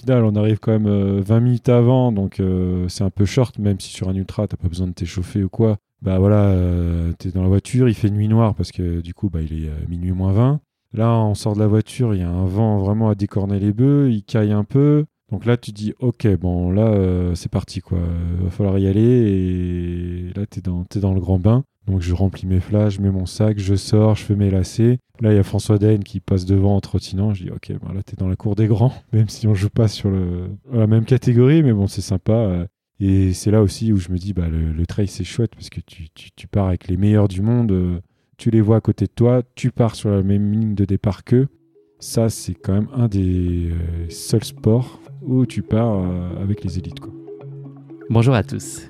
final, on arrive quand même 20 minutes avant, donc c'est un peu short, même si sur un ultra, t'as pas besoin de t'échauffer ou quoi. Bah voilà, t'es dans la voiture, il fait nuit noire parce que du coup, bah, il est minuit moins 20. Là, on sort de la voiture, il y a un vent vraiment à décorner les bœufs, il caille un peu. Donc là, tu dis, ok, bon, là, euh, c'est parti, quoi. Il va falloir y aller. Et là, tu es dans, dans le grand bain. Donc je remplis mes flashs, je mets mon sac, je sors, je fais mes lacets. Là, il y a François Daine qui passe devant en trottinant. Je dis, ok, bon, là, tu es dans la cour des grands, même si on joue pas sur la même catégorie, mais bon, c'est sympa. Euh. Et c'est là aussi où je me dis, bah, le, trail, c'est chouette parce que tu, tu, pars avec les meilleurs du monde. Euh, tu les vois à côté de toi, tu pars sur la même ligne de départ qu'eux. Ça, c'est quand même un des euh, seuls sports où tu pars avec les élites. Quoi. Bonjour à tous,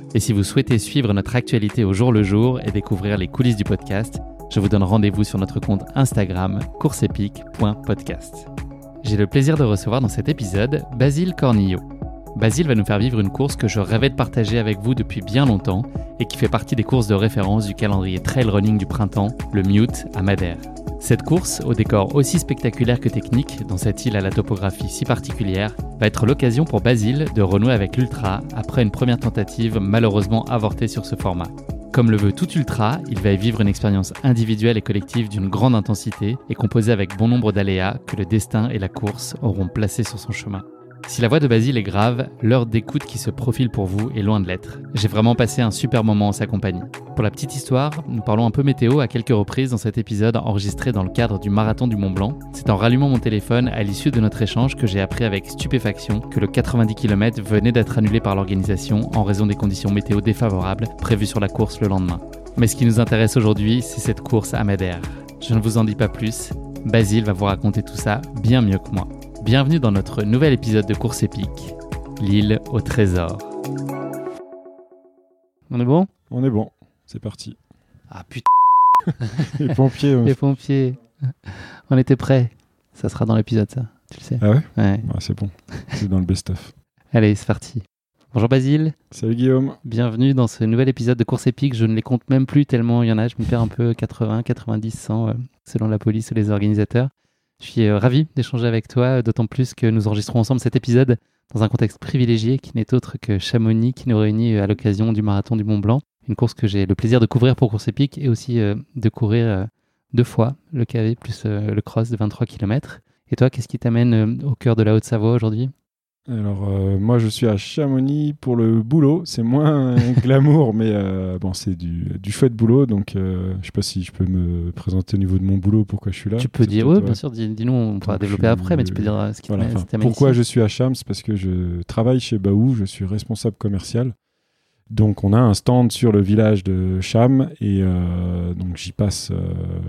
Et si vous souhaitez suivre notre actualité au jour le jour et découvrir les coulisses du podcast, je vous donne rendez-vous sur notre compte Instagram courseepique.podcast. J'ai le plaisir de recevoir dans cet épisode Basile Cornillo. Basile va nous faire vivre une course que je rêvais de partager avec vous depuis bien longtemps et qui fait partie des courses de référence du calendrier trail running du printemps, le Mute à Madère. Cette course, au décor aussi spectaculaire que technique, dans cette île à la topographie si particulière, va être l'occasion pour Basile de renouer avec l'ultra après une première tentative malheureusement avortée sur ce format. Comme le veut tout ultra, il va y vivre une expérience individuelle et collective d'une grande intensité et composée avec bon nombre d'aléas que le destin et la course auront placés sur son chemin. Si la voix de Basile est grave, l'heure d'écoute qui se profile pour vous est loin de l'être. J'ai vraiment passé un super moment en sa compagnie. Pour la petite histoire, nous parlons un peu météo à quelques reprises dans cet épisode enregistré dans le cadre du marathon du Mont Blanc. C'est en rallumant mon téléphone à l'issue de notre échange que j'ai appris avec stupéfaction que le 90 km venait d'être annulé par l'organisation en raison des conditions météo défavorables prévues sur la course le lendemain. Mais ce qui nous intéresse aujourd'hui, c'est cette course à Madère. Je ne vous en dis pas plus, Basile va vous raconter tout ça bien mieux que moi. Bienvenue dans notre nouvel épisode de Course épique, l'île au trésor. On est bon? On est bon, c'est parti. Ah putain Les pompiers. Les pompiers. On était prêts. Ça sera dans l'épisode ça, tu le sais. Ah ouais? Ouais. c'est bon, c'est dans le best-of. Allez, c'est parti. Bonjour Basile. Salut Guillaume. Bienvenue dans ce nouvel épisode de Course épique. Je ne les compte même plus tellement il y en a. Je me perds un peu 80, 90, 100 selon la police ou les organisateurs. Je suis euh, ravi d'échanger avec toi, d'autant plus que nous enregistrons ensemble cet épisode dans un contexte privilégié qui n'est autre que Chamonix qui nous réunit euh, à l'occasion du marathon du Mont Blanc, une course que j'ai le plaisir de couvrir pour Course Épique et aussi euh, de courir deux fois le KV plus le cross de 23 km. Et toi, qu'est-ce qui t'amène au cœur de la Haute-Savoie aujourd'hui? Alors, euh, moi, je suis à Chamonix pour le boulot. C'est moins glamour, mais euh, bon, c'est du, du chouette boulot. Donc, euh, je sais pas si je peux me présenter au niveau de mon boulot, pourquoi je suis là. Tu peux dire, oui, bien sûr, dis-nous, on pourra développer après, mais tu peux dire ce qui voilà, Pourquoi je suis à Cham C'est parce que je travaille chez Baou, je suis responsable commercial. Donc, on a un stand sur le village de Cham et donc j'y passe,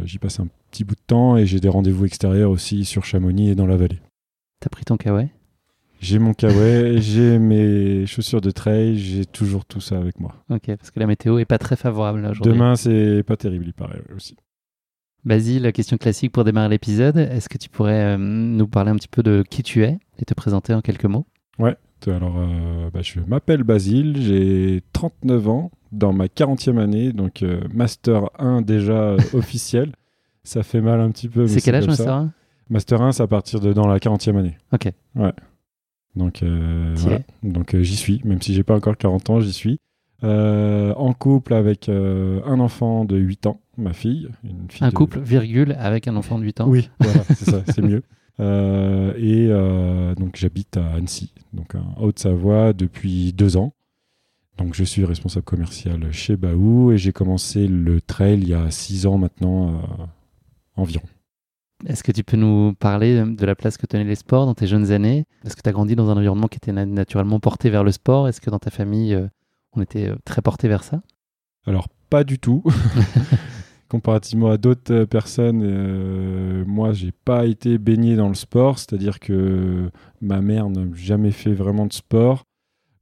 j'y passe un petit bout de temps et j'ai des rendez-vous extérieurs aussi sur Chamonix et dans la vallée. T'as pris ton kawaii? J'ai mon kawaii, j'ai mes chaussures de trail, j'ai toujours tout ça avec moi. Ok, parce que la météo est pas très favorable aujourd'hui. Demain, c'est pas terrible, il paraît aussi. Basile, question classique pour démarrer l'épisode. Est-ce que tu pourrais euh, nous parler un petit peu de qui tu es et te présenter en quelques mots? Ouais, alors euh, bah, je m'appelle Basile, j'ai 39 ans, dans ma 40e année, donc euh, Master 1 déjà officiel. Ça fait mal un petit peu. C'est quel âge Master 1 Master 1, c'est à partir de dans la 40e année. Ok. Ouais. Donc, euh, voilà. Donc euh, j'y suis, même si j'ai pas encore 40 ans, j'y suis. Euh, en couple avec un enfant de 8 ans, ma fille. Une fille un couple, virgule, avec un enfant de 8 ans. Oui, voilà, c'est ça, c'est mieux. et donc j'habite à Annecy, donc en Haute-Savoie, depuis deux ans. Donc je suis responsable commercial chez Baou et j'ai commencé le trail il y a six ans maintenant environ. Est-ce que tu peux nous parler de la place que tenaient les sports dans tes jeunes années? Est-ce que tu as grandi dans un environnement qui était naturellement porté vers le sport? Est-ce que dans ta famille, euh, on était euh, très porté vers ça? Alors, pas du tout. Comparativement à d'autres euh, personnes, moi, moi, j'ai pas été baigné dans le sport, c'est-à-dire que ma mère n'a jamais fait vraiment de sport.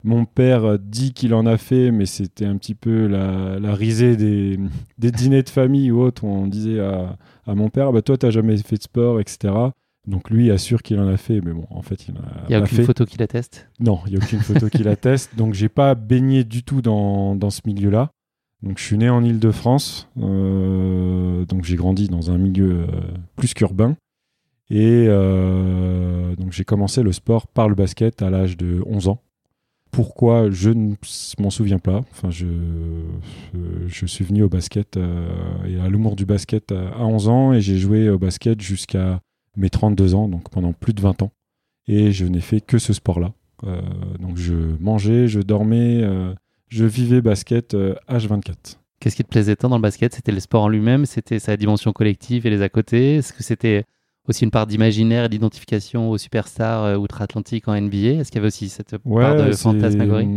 Mon père dit qu'il en a fait, mais c'était un petit peu la, risée des, dîners de famille ou autres. Où on disait à, mon père, bah, toi, tu n'as jamais fait de sport, etc. Donc lui assure qu'il en a fait, mais bon, en fait, il a. Il n'y a aucune photo qui l'atteste Non, il n'y a aucune photo qui l'atteste. Donc j'ai pas baigné du tout dans, ce milieu-là. Donc je suis né en Ile-de-France, euh, donc j'ai grandi dans un milieu euh, plus qu'urbain. Et euh, donc j'ai commencé le sport par le basket à l'âge de 11 ans. Pourquoi Je ne m'en souviens pas. Enfin, je, je, suis venu au basket et à l'humour du basket à 11 ans et j'ai joué au basket jusqu'à mes 32 ans, donc pendant plus de 20 ans. Et je n'ai fait que ce sport-là. donc je mangeais, je dormais, je vivais basket H24. Euh, Qu'est-ce qui te plaisait tant dans le basket? C'était le sport en lui-même? C'était sa dimension collective et les à côté Est-ce que c'était aussi une part d'imaginaire et d'identification aux superstars euh, outre-Atlantique en NBA Est-ce qu'il y avait aussi cette part de fantasmagorie?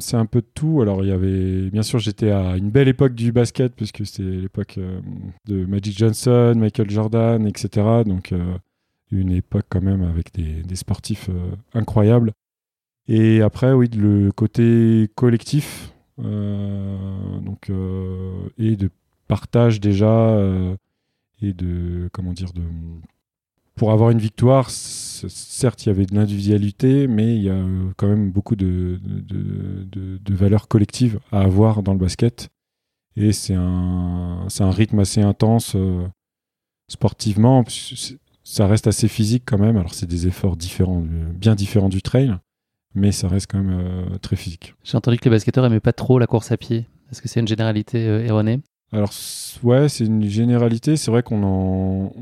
C'est un peu de tout. Alors, il y avait, bien sûr, j'étais à une belle époque du basket, puisque c'était l'époque euh, de Magic Johnson, Michael Jordan, etc. Donc, une époque quand même avec des, des sportifs incroyables. Et après, oui, le côté collectif, euh, donc, euh, et de partage déjà, euh, et de, comment dire, de, pour avoir une victoire, certes, il y avait de l'individualité, mais il y a quand même beaucoup de, valeurs collectives à avoir dans le basket. Et c'est un, rythme assez intense sportivement. Ça reste assez physique quand même. Alors, c'est des efforts différents, bien différents du trail mais ça reste quand même euh, très physique. J'ai entendu que les basketteurs n'aimaient pas trop la course à pied. Est-ce que c'est une généralité euh, erronée? Alors ouais, c'est une généralité. C'est vrai qu'on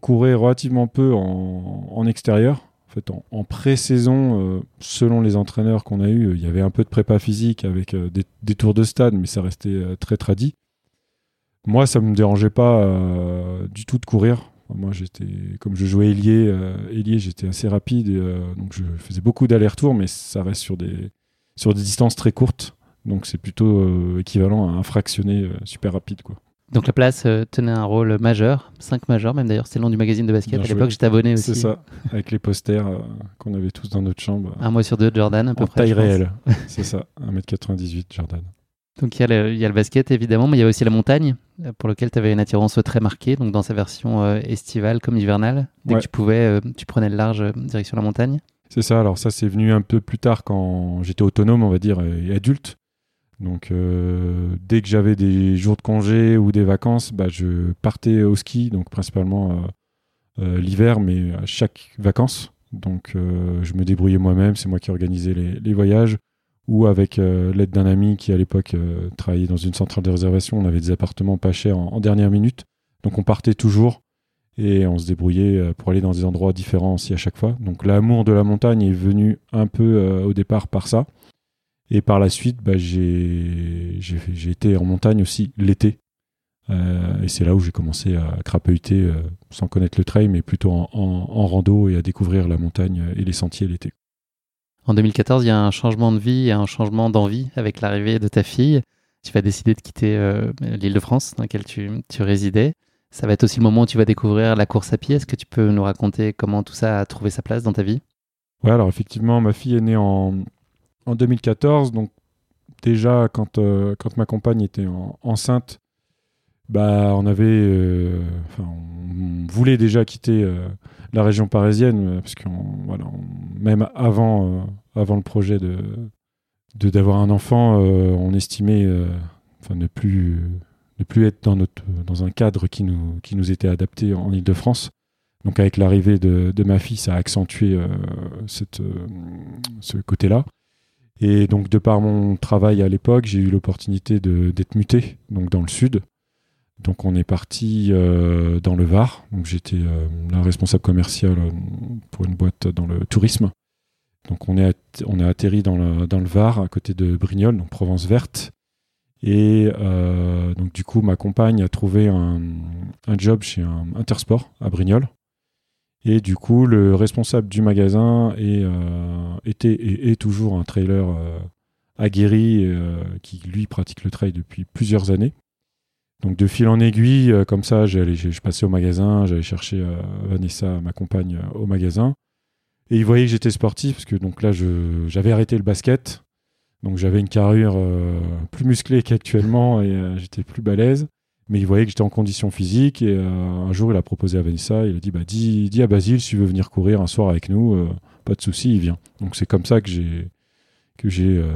courait relativement peu en, extérieur. En fait, en, pré-saison, euh, selon les entraîneurs qu'on a eus, il y avait un peu de prépa physique avec des, des, tours de stade, mais ça restait très tradit. Moi, ça me dérangeait pas du tout de courir. Moi, j'étais, comme je jouais ailier, euh, j'étais assez rapide, euh, donc je faisais beaucoup d'allers-retours, mais ça reste sur des distances très courtes. Donc c'est plutôt euh, équivalent à un fractionné super rapide. Quoi. Donc la place tenait un rôle majeur, 5 majeurs même d'ailleurs, c'est le nom du magazine de basket. à l'époque, j'étais abonné aussi. C'est ça, avec les posters qu'on avait tous dans notre chambre. Un mois sur deux, Jordan, à peu en près. Taille réelle, c'est ça, 1m98, Jordan. Donc il y, a le, il y, a le, basket évidemment, mais il y a aussi la montagne euh, pour lequel tu avais une attirance très marquée, donc dans sa version euh, estivale comme hivernale. Dès que tu pouvais, euh, tu prenais le large direction la montagne. C'est ça, alors ça c'est venu un peu plus tard quand j'étais autonome, on va dire, et adulte. Donc dès que j'avais des jours de congé ou des vacances, bah, je partais au ski, donc principalement l'hiver, mais à chaque vacances. Donc je me débrouillais moi-même, c'est moi qui organisais les, voyages ou avec euh, l'aide d'un ami qui à l'époque euh, travaillait dans une centrale de réservation, on avait des appartements pas chers en, dernière minute. Donc on partait toujours et on se débrouillait euh, pour aller dans des endroits différents aussi à chaque fois. Donc l'amour de la montagne est venu un peu au départ par ça. Et par la suite, bah, j'ai été en montagne aussi l'été. et c'est là où j'ai commencé à crapahuter, sans connaître le trail, mais plutôt en, en, rando et à découvrir la montagne et les sentiers l'été. En 2014, il y a un changement de vie et un changement d'envie avec l'arrivée de ta fille. Tu vas décider de quitter euh, l'île de France dans laquelle tu, résidais. Ça va être aussi le moment où tu vas découvrir la course à pied. Est-ce que tu peux nous raconter comment tout ça a trouvé sa place dans ta vie? Oui, alors effectivement, ma fille est née en, en 2014. Donc déjà, quand, euh, quand ma compagne était enceinte, bah, on avait, euh, on voulait déjà quitter euh, la région parisienne parce qu'on, voilà, même avant, avant le projet de d'avoir un enfant, on estimait, enfin, ne plus ne plus être dans notre dans un cadre qui nous qui nous était adapté en Île-de-France. Donc avec l'arrivée de, de, ma fille, ça a accentué cette, ce côté-là. Et donc de par mon travail à l'époque, j'ai eu l'opportunité d'être muté donc dans le sud. Donc on est parti euh, dans le Var. Donc j'étais euh, la responsable commerciale euh, pour une boîte dans le tourisme. Donc on est on atterri dans le, dans le Var à côté de Brignoles, donc Provence verte. Et donc du coup ma compagne a trouvé un, un job chez un Intersport à Brignoles. Et du coup le responsable du magasin est, était et est toujours un trailer aguerri qui lui pratique le trail depuis plusieurs années. Donc de fil en aiguille, euh, comme ça, j'allais, je passais au magasin, j'allais chercher euh, Vanessa, ma compagne, euh, au magasin. Et il voyait que j'étais sportif, parce que donc là, j'avais arrêté le basket. Donc j'avais une carrure euh, plus musclée qu'actuellement et euh, j'étais plus balèze. Mais il voyait que j'étais en condition physique et euh, un jour il a proposé à Vanessa, il a dit bah dis, dis à Basile si tu veux venir courir un soir avec nous, euh, pas de souci, il vient. Donc c'est comme ça que j'ai que j'ai euh,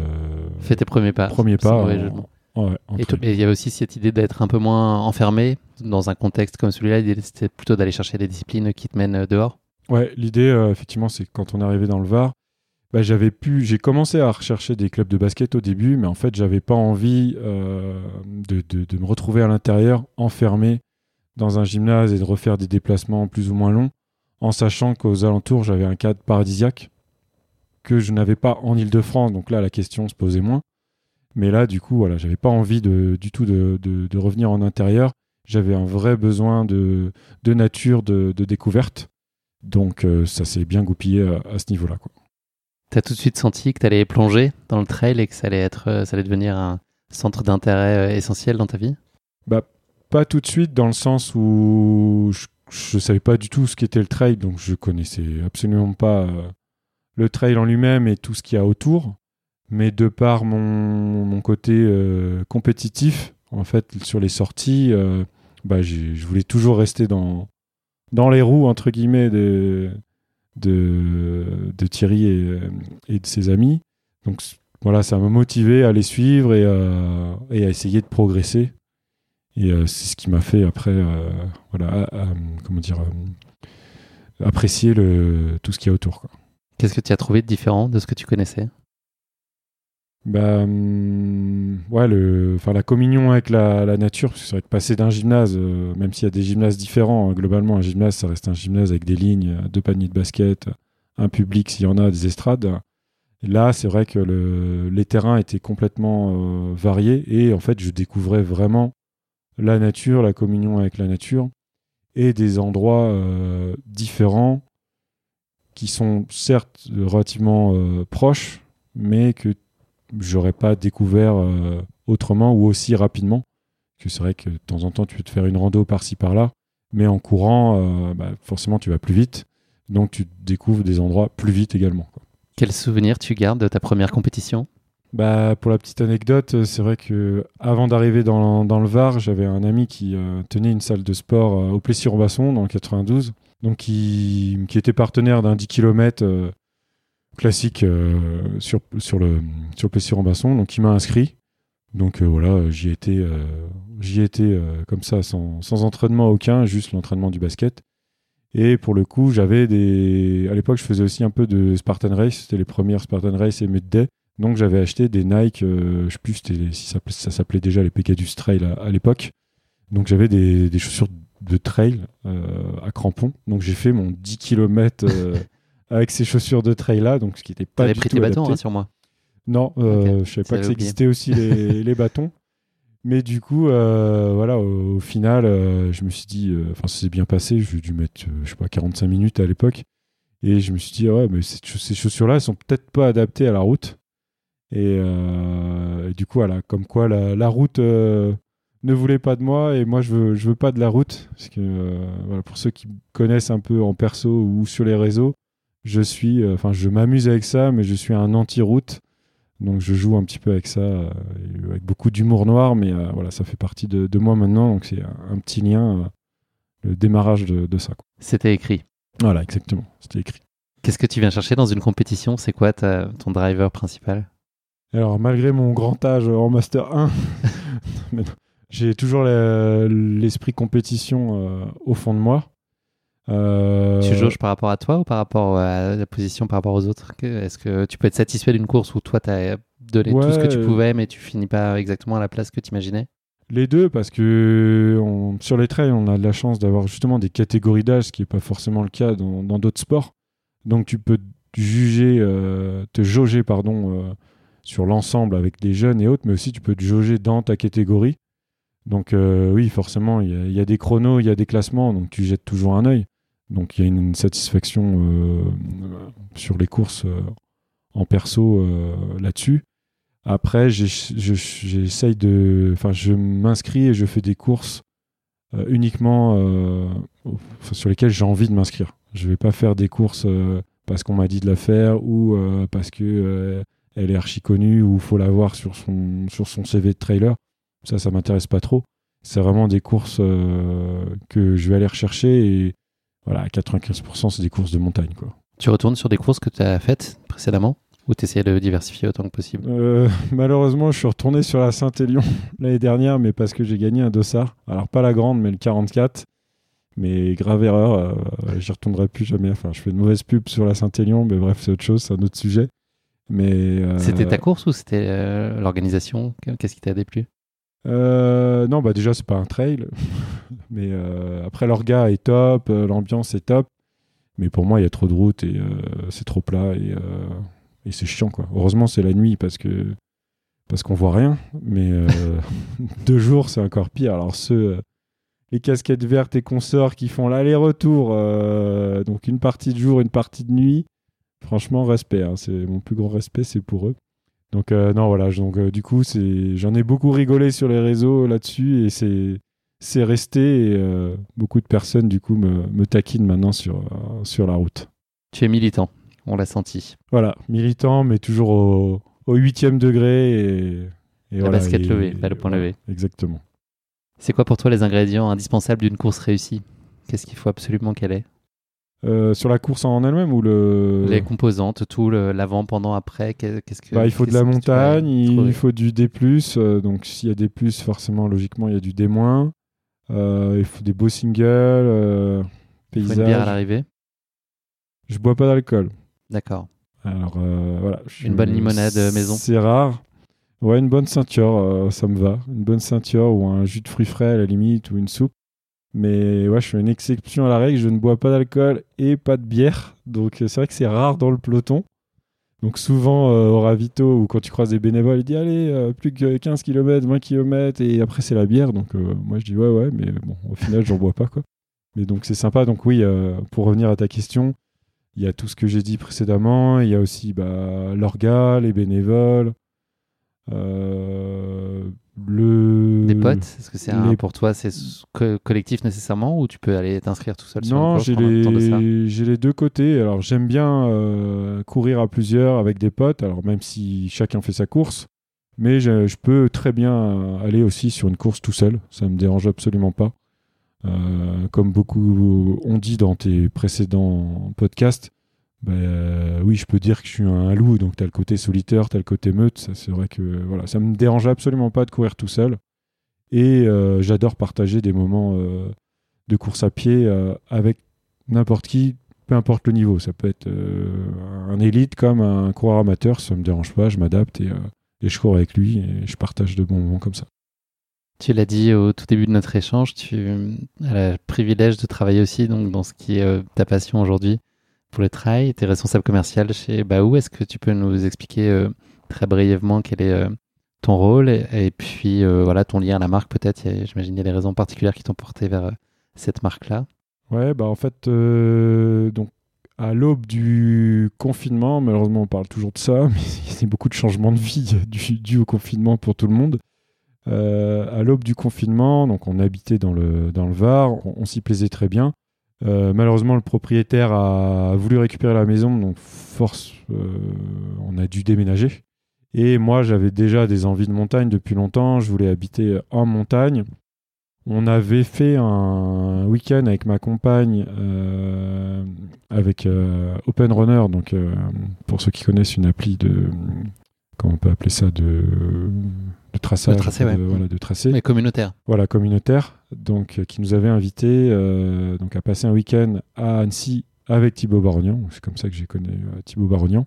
Fais tes premiers pas. premier sans pas. ouais, Et il y a aussi cette idée d'être un peu moins enfermé dans un contexte comme celui-là. L'idée, c'était plutôt d'aller chercher des disciplines qui te mènent dehors. Ouais, l'idée, euh, effectivement, c'est quand on est arrivé dans le Var, bah, j'avais pu, j'ai commencé à rechercher des clubs de basket au début, mais en fait, j'avais pas envie euh, de, de- me retrouver à l'intérieur, enfermé dans un gymnase et de refaire des déplacements plus ou moins longs, en sachant qu'aux alentours, j'avais un cadre paradisiaque que je n'avais pas en Ile-de-France. Donc là, la question se posait moins. Mais là, du coup, voilà, j'avais pas envie de, du tout de, de- revenir en intérieur. J'avais un vrai besoin de, nature, de, de découverte. Donc euh, ça s'est bien goupillé à, à ce niveau-là. quoi. T'as tout de suite senti que t'allais plonger dans le trail et que ça allait être, euh, ça allait devenir un centre d'intérêt euh, essentiel dans ta vie? Bah, pas tout de suite dans le sens où je ne savais pas du tout ce qu'était le trail, donc je connaissais absolument pas euh, le trail en lui-même et tout ce qu'il y a autour. Mais de par mon, côté compétitif, en fait, sur les sorties, bah, je voulais toujours rester dans, dans les roues, entre guillemets, de, de, Thierry et, et de ses amis. Donc voilà, ça m'a motivé à les suivre et, à- essayer de progresser. Et euh, c'est ce qui m'a fait après, euh, voilà, comment dire, euh, apprécier le, tout ce qu'il y a autour. Qu'est-ce que tu as trouvé de différent de ce que tu connaissais? Bah, hum, ouais, le, enfin, la communion avec la, nature, parce que c'est vrai que passer d'un gymnase, euh, même s'il y a des gymnases différents, hein, globalement, un gymnase, ça reste un gymnase avec des lignes, euh, deux paniers de basket, un public s'il y en a, des estrades. Là, c'est vrai que le, les terrains étaient complètement euh, variés et en fait, je découvrais vraiment la nature, la communion avec la nature et des endroits euh, différents qui sont certes relativement euh, proches, mais que j'aurais pas découvert euh, autrement ou aussi rapidement. Que c'est vrai que de temps en temps, tu peux te faire une rando par-ci par-là, mais en courant, euh, bah, forcément, tu vas plus vite. Donc, tu découvres des endroits plus vite également. quoi. Quel souvenir tu gardes de ta première compétition? Bah, pour la petite anecdote, euh, c'est vrai que avant d'arriver dans, dans le Var, j'avais un ami qui euh, tenait une salle de sport au Plessis-Robasson dans le 92, donc qui, qui était partenaire d'un 10 km classique euh, sur, sur le, sur le Plessis-Robasson, donc il m'a inscrit. Donc euh, voilà, j'y étais, j'y étais euh, comme ça, sans, entraînement aucun, juste l'entraînement du basket. Et pour le coup, j'avais des. À l'époque, je faisais aussi un peu de Spartan Race, c'était les premières Spartan Race et Midday. Donc j'avais acheté des Nike, je sais plus si ça, s'appelait- déjà les Pegasus Trail à, à l'époque. Donc j'avais des, des chaussures de trail à crampons. Donc j'ai fait mon 10 km avec ces chaussures de trail là, donc ce qui n'était pas T'avais du pris tout tes bâtons, adapté. rassure-moi. Non, euh, Ok, je savais pas que ça existait aussi les, les bâtons. Mais du coup, euh, voilà, au, au final, euh, je me suis dit, euh, enfin, ça s'est bien passé. J'ai dû mettre, je sais pas, 45 minutes à l'époque. Et je me suis dit, ouais, mais ces, ces chaussures-là, elles sont peut-être pas adaptées à la route. Et, et du coup, voilà, comme quoi la, la route ne voulait pas de moi et moi, je veux, je veux pas de la route. Parce que, voilà, pour ceux qui me connaissent un peu en perso ou sur les réseaux, je suis, euh, enfin, je m'amuse avec ça, mais je suis un anti-route. Donc je joue un petit peu avec ça, euh, avec beaucoup d'humour noir, mais euh, voilà, ça fait partie de, de moi maintenant, donc c'est un, un petit lien, euh, le démarrage de, de ça. C'était écrit. Voilà, exactement, c'était écrit. Qu'est-ce que tu viens chercher dans une compétition? C'est quoi ta- ton driver principal? Alors malgré mon grand âge en Master 1, mais non, j'ai toujours l'esprit compétition au fond de moi. Euh, Tu jauges par rapport à toi ou par rapport à la position par rapport aux autres Est-ce que tu peux être satisfait d'une course où toi, tu as donné tout ce que tu pouvais, mais tu finis pas exactement à la place que tu imaginais Les deux, parce que on- sur les trails, on a de la chance d'avoir justement des catégories d'âge, ce qui n'est pas forcément le cas dans d'autres sports. Donc tu peux juger, euh, te jauger pardon, euh, sur l'ensemble avec des jeunes et autres, mais aussi tu peux te jauger dans ta catégorie. Donc euh, oui, forcément, il y, y a des chronos, il y a des classements, donc tu jettes toujours un œil. Donc il y a une satisfaction euh, sur les courses euh, en perso euh, là-dessus. Après, j'essaye de. Enfin, je m'inscris et je fais des courses euh, uniquement euh, sur lesquelles j'ai envie de m'inscrire. Je vais pas faire des courses euh, parce qu'on m'a dit de la faire ou parce que elle est archi connue ou faut la voir sur son, sur son CV de trailer. Ça, ça m'intéresse pas trop. C'est vraiment des courses que je vais aller rechercher et voilà, à 95%, c'est des courses de montagne. Quoi. Tu retournes sur des courses que tu as faites précédemment ou tu essaies de diversifier autant que possible? Euh, Malheureusement, je suis retourné sur la Saint-Élion l'année dernière, mais parce que j'ai gagné un dossard. Alors, pas la grande, mais le 44. Mais grave erreur, euh, j'y retournerai plus jamais. Enfin, je fais une mauvaise pub sur la Saint-Élion, mais bref, c'est autre chose, c'est un autre sujet. Mais euh, C'était ta course ou c'était l'organisation? Qu'est-ce qui t'a déplu? Non, bah déjà, c'est pas un trail. mais après, l'orga est top, l'ambiance est top. Mais pour moi, il y a trop de routes et c'est trop plat. Et et c'est chiant quoi. Heureusement c'est la nuit parce que parce qu'on voit rien, mais euh, deux jours c'est encore pire. Alors ceux euh, les casquettes vertes et consorts qui font l'aller-retour, euh, donc une partie de jour, une partie de nuit, franchement respect. Hein. c'est mon plus grand respect, c'est pour eux. Donc non voilà, donc du coup c'est j'en ai beaucoup rigolé sur les réseaux là-dessus et c'est c'est resté et beaucoup de personnes du coup me, me taquinent maintenant sur sur la route. Tu es militant on l'a senti. Voilà, militant, mais toujours au, huitième degré. Et, et la basket levée, pas le point levé. Exactement. C'est quoi pour toi les ingrédients indispensables d'une course réussie? Qu'est-ce qu'il faut absolument qu'elle ait? Euh, sur la course en elle-même ou le les composantes, tout l'avant, pendant, après. Qu'est-ce que bah, il faut de la montagne, il, faut du D+. Euh, donc s'il y a des plus, forcément, logiquement, il y a du D-. Euh, il faut des beaux singles, paysages. Faut une bière à l'arrivée. Je bois pas d'alcool. D'accord. Alors voilà. Une bonne limonade maison. C'est rare. Ouais, une bonne ceinture, ça me va. Une bonne ceinture ou un jus de fruits frais à la limite ou une soupe. Mais ouais, je fais une exception à la règle. Je ne bois pas d'alcool et pas de bière. Donc c'est vrai que c'est rare dans le peloton. Donc souvent au ravito ou quand tu croises des bénévoles, il dit allez, plus que 15 km, 20 km et après c'est la bière. Donc moi je dis ouais ouais, mais bon, au final j'en bois pas quoi. Mais donc c'est sympa. Donc oui, pour revenir à ta question, il y a tout ce que j'ai dit précédemment. Il y a aussi bah, l'orga, les bénévoles. Euh, le... Des potes Est-ce que c'est pour toi c'est collectif nécessairement ou tu peux aller t'inscrire tout seul Non, j'ai les... j'ai les deux côtés. Alors j'aime bien euh, courir à plusieurs avec des potes, alors même si chacun fait sa course, mais je, je, peux très bien aller aussi sur une course tout seul. Ça me dérange absolument pas. Euh, comme beaucoup ont dit dans tes précédents podcasts, ben, oui, je peux dire que je suis un loup, donc tu as le côté solitaire, tu as le côté meute. Ça, c'est vrai que voilà, ça me dérange absolument pas de courir tout seul. Et euh, j'adore partager des moments euh, de course à pied avec n'importe qui, peu importe le niveau. Ça peut être un élite comme un coureur amateur, ça me dérange pas, je m'adapte et, et je cours avec lui et je partage de bons moments comme ça. Tu l'as dit au tout début de notre échange, tu as le privilège de travailler aussi donc, dans ce qui est euh, ta passion aujourd'hui pour le trail. Tu es responsable commercial chez Baou. Est-ce que tu peux nous expliquer euh, très brièvement quel est euh, ton rôle et, puis voilà ton lien à la marque peut-être? J'imagine qu'il y a des raisons particulières qui t'ont porté vers cette marque-là. Ouais, bah en fait, donc à l'aube du confinement, malheureusement on parle toujours de ça, mais il y a beaucoup de changements de vie dû au confinement pour tout le monde. Euh, à l'aube du confinement, donc on habitait dans le Var, on, s'y plaisait très bien. Euh, malheureusement, le propriétaire a voulu récupérer la maison, donc force, euh, on a dû déménager. Et moi, j'avais déjà des envies de montagne depuis longtemps. Je voulais habiter en montagne. On avait fait un week-end avec ma compagne, avec Open Runner, donc pour ceux qui connaissent une appli de, comment on peut appeler ça, de de traçage, de tracé, voilà, de tracé. Mais communautaire. Voilà, communautaire. Donc, euh, qui nous avait invité euh, donc à passer un week-end à Annecy avec Thibaut Barognan. C'est comme ça que j'ai connu euh, Thibaut Barognan.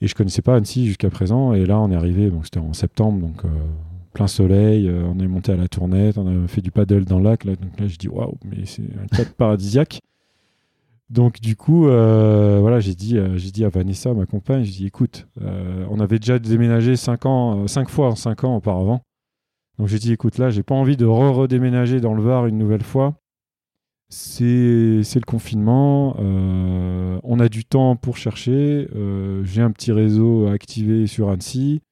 Et je connaissais pas Annecy jusqu'à présent. Et là, on est arrivé. Donc, c'était en septembre, donc plein soleil. on est monté à la tournette. On a fait du paddle dans le lac. Là, donc là, je dis waouh, mais c'est un cadre paradisiaque. Donc du coup, euh, voilà, j'ai dit, euh, j'ai dit à Vanessa, ma compagne, j'ai dit, écoute, euh, on avait déjà déménagé cinq fois en cinq ans auparavant. Donc j'ai dit, écoute, là, j'ai pas envie de redéménager dans le Var une nouvelle fois. C'est, le confinement. on a du temps pour chercher. j'ai un petit réseau activé sur Annecy.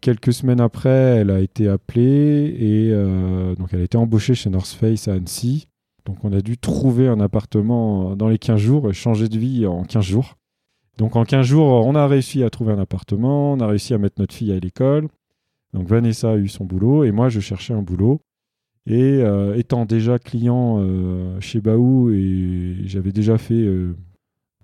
Quelques semaines après, elle a été appelée et donc elle a été embauchée chez North Face à Annecy. Donc on a dû trouver un appartement dans les 15 jours et changer de vie en 15 jours. Donc en 15 jours, on a réussi à trouver un appartement, on a réussi à mettre notre fille à l'école. Donc Vanessa a eu son boulot et moi je cherchais un boulot. Et euh, étant déjà client chez Baou et j'avais déjà fait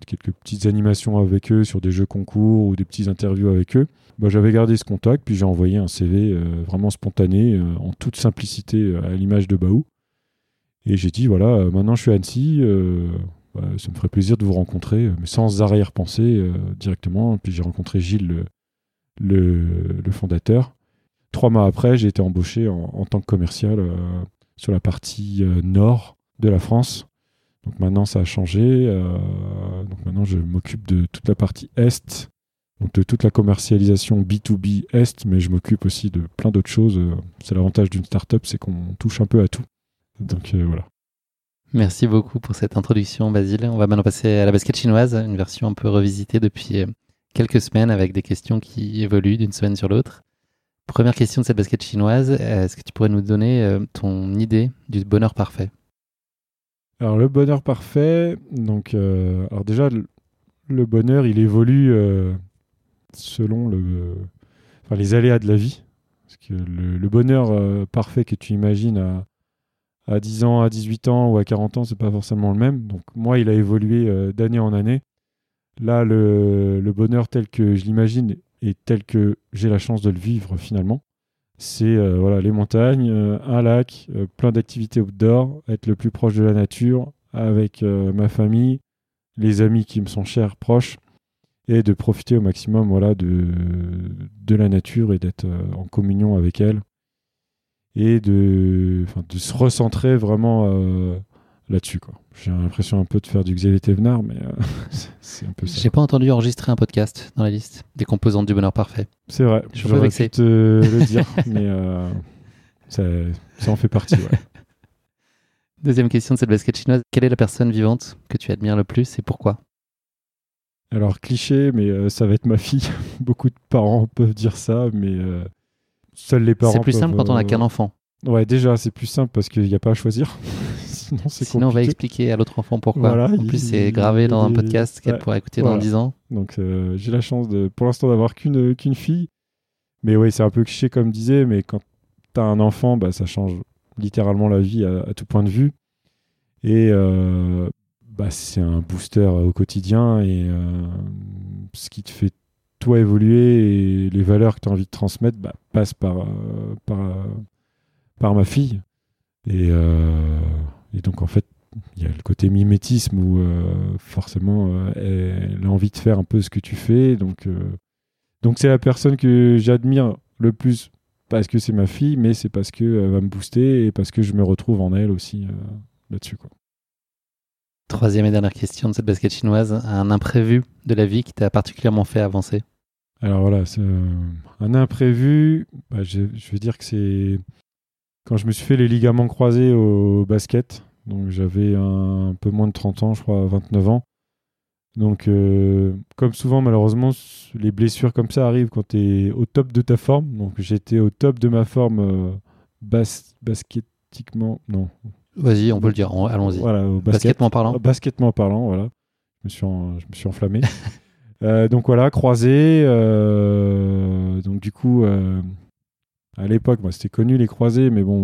quelques petites animations avec eux sur des jeux concours ou des petites interviews avec eux, bah, j'avais gardé ce contact, puis j'ai envoyé un CV euh, vraiment spontané, euh, en toute simplicité, euh, à l'image de Baou. Et j'ai dit, voilà, maintenant je suis à Annecy, bah, ça me ferait plaisir de vous rencontrer, mais sans arrière-pensée directement. Puis j'ai rencontré Gilles, le, fondateur. Trois mois après, j'ai été embauché en, en tant que commercial sur la partie nord de la France. Donc maintenant, ça a changé. donc maintenant, je m'occupe de toute la partie est donc de toute la commercialisation B2B Est, mais je m'occupe aussi de plein d'autres choses. C'est l'avantage d'une startup, c'est qu'on touche un peu à tout. Donc euh, voilà. Merci beaucoup pour cette introduction, Basile. On va maintenant passer à la basket chinoise, une version un peu revisitée depuis euh, quelques semaines avec des questions qui évoluent d'une semaine sur l'autre. Première question de cette basket chinoise, est-ce que tu pourrais nous donner euh, ton idée du bonheur parfait? Alors le bonheur parfait, donc alors déjà le, bonheur il évolue selon le, les aléas de la vie. Parce que le, bonheur euh, parfait que tu imagines à, à 10 ans, à 18 ans ou à 40 ans, c'est pas forcément le même. Donc moi, il a évolué euh, d'année en année. Là, le, bonheur tel que je l'imagine et tel que j'ai la chance de le vivre finalement, c'est euh, voilà, les montagnes, un lac, plein d'activités outdoor, être le plus proche de la nature avec ma famille, les amis qui me sont chers, proches, et de profiter au maximum voilà, de, de la nature et d'être euh, en communion avec elle et de, de se recentrer vraiment euh, là-dessus. J'ai l'impression un peu de faire du Xavier Thévenard, mais euh, c'est un peu ça. J'ai pas entendu enregistrer un podcast dans la liste des composantes du bonheur parfait. C'est vrai, je voudrais te le dire, mais ça, ça, en fait partie. Deuxième question de cette basket chinoise. Quelle est la personne vivante que tu admires le plus et pourquoi? Alors, cliché, mais euh, ça va être ma fille. Beaucoup de parents peuvent dire ça, mais euh, seuls les parents. C'est plus simple quand on n'a qu'un enfant. Ouais, déjà, c'est plus simple parce qu'il n'y a pas à choisir. Sinon, c'est Sinon on va expliquer à l'autre enfant pourquoi. en plus, c'est gravé dans un podcast qu'elle pourra écouter dans 10 ans. Donc, euh, j'ai la chance, de, pour l'instant, d'avoir qu'une qu'une fille. Mais oui, c'est un peu cliché, comme disait, mais quand tu as un enfant, bah, ça change littéralement la vie à, à tout point de vue. Et bah, c'est un booster au quotidien et euh, ce qui te fait toi évoluer et les valeurs que tu as envie de transmettre bah, passent par, euh, euh, par ma fille. Et, et, donc en fait, il y a le côté mimétisme où forcément elle a envie de faire un peu ce que tu fais. Donc donc c'est la personne que j'admire le plus parce que c'est ma fille, mais c'est parce qu'elle va me booster et parce que je me retrouve en elle aussi là-dessus. Quoi. Troisième et dernière question de cette basket chinoise, un imprévu de la vie qui t'a particulièrement fait avancer? Alors voilà, un imprévu, bah, je, veux dire que c'est quand je me suis fait les ligaments croisés au basket, donc j'avais un, peu moins de 30 ans, je crois 29 ans. Donc euh, comme souvent malheureusement, les blessures comme ça arrivent quand tu es au top de ta forme. Donc j'étais au top de ma forme euh, basketiquement, non, Vas-y, on peut le dire. Allons-y. Voilà, basket, parlant. Basketement parlant, voilà. Je me suis, je me suis enflammé. Euh, donc voilà, croisé. Euh, donc du coup, euh, à l'époque, moi, c'était connu les croisés, mais bon,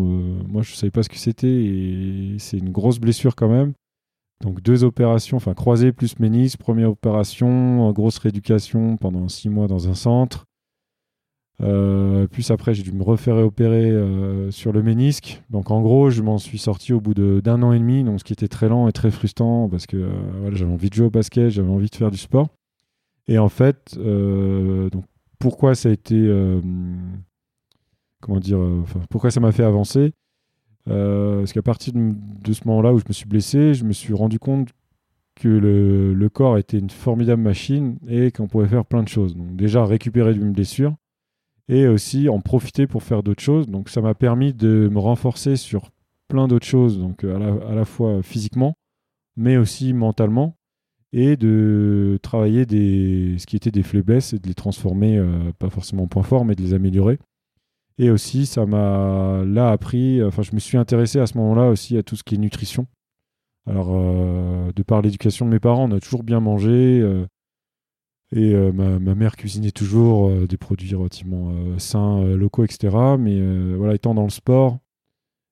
moi, je savais pas ce que c'était et c'est une grosse blessure quand même. Donc deux opérations, enfin croisé plus ménis, première opération, grosse rééducation pendant six mois dans un centre. Euh, puis après, j'ai dû me refaire opérer euh, sur le ménisque. Donc en gros, je m'en suis sorti au bout d'un an et demi, donc ce qui était très lent et très frustrant parce que euh, j'avais envie de jouer au basket, j'avais envie de faire du sport. Et en fait, donc pourquoi ça a été, comment dire, pourquoi ça m'a fait avancer Parce qu'à partir de, ce moment-là où je me suis blessé, je me suis rendu compte que le, corps était une formidable machine et qu'on pouvait faire plein de choses. Donc déjà récupérer d'une blessure et aussi en profiter pour faire d'autres choses. Donc ça m'a permis de me renforcer sur plein d'autres choses, donc à la, fois physiquement, mais aussi mentalement. Et de travailler des, ce qui était des faiblesses et de les transformer, euh, pas forcément en points forts, mais de les améliorer. Et aussi, ça m'a là appris, enfin, je me suis intéressé à ce moment-là aussi à tout ce qui est nutrition. Alors, euh, de par l'éducation de mes parents, on a toujours bien mangé. euh, et ma, mère cuisinait toujours des produits relativement sains, locaux, etc. Mais voilà, étant dans le sport,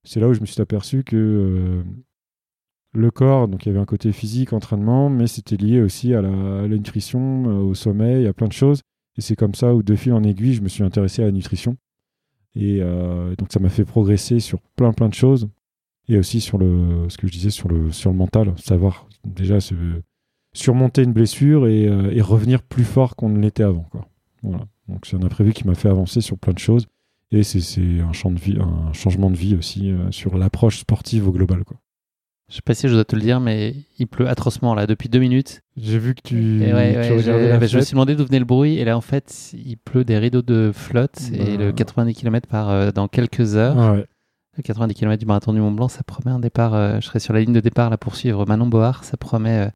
c'est là où je me suis aperçu que le corps, donc il y avait un côté physique, entraînement, mais c'était lié aussi à la, nutrition, euh, au sommeil, à plein de choses. Et c'est comme ça où, de fil en aiguille, je me suis intéressé à la nutrition. Et euh, donc ça m'a fait progresser sur plein plein de choses. Et aussi sur le, ce que je disais sur le, sur le mental, savoir déjà surmonter une blessure et, euh, et revenir plus fort qu'on ne l'était avant. Quoi. Voilà. Donc c'est un imprévu qui m'a fait avancer sur plein de choses. Et c'est- un, changement de vie aussi sur l'approche sportive au global. Quoi. Je sais pas si je dois te le dire, mais il pleut atrocement là depuis deux minutes. J'ai vu que tu, Et ouais, tu ouais, regardais la bah, je me suis demandé d'où venait le bruit, et là en fait, il pleut des rideaux de flotte et le 90 km par euh, dans quelques heures. Ah ouais. Le 90 km du marathon du Mont Blanc, ça promet un départ. euh, je serai sur la ligne de départ là pour suivre Manon Board. Ça promet euh,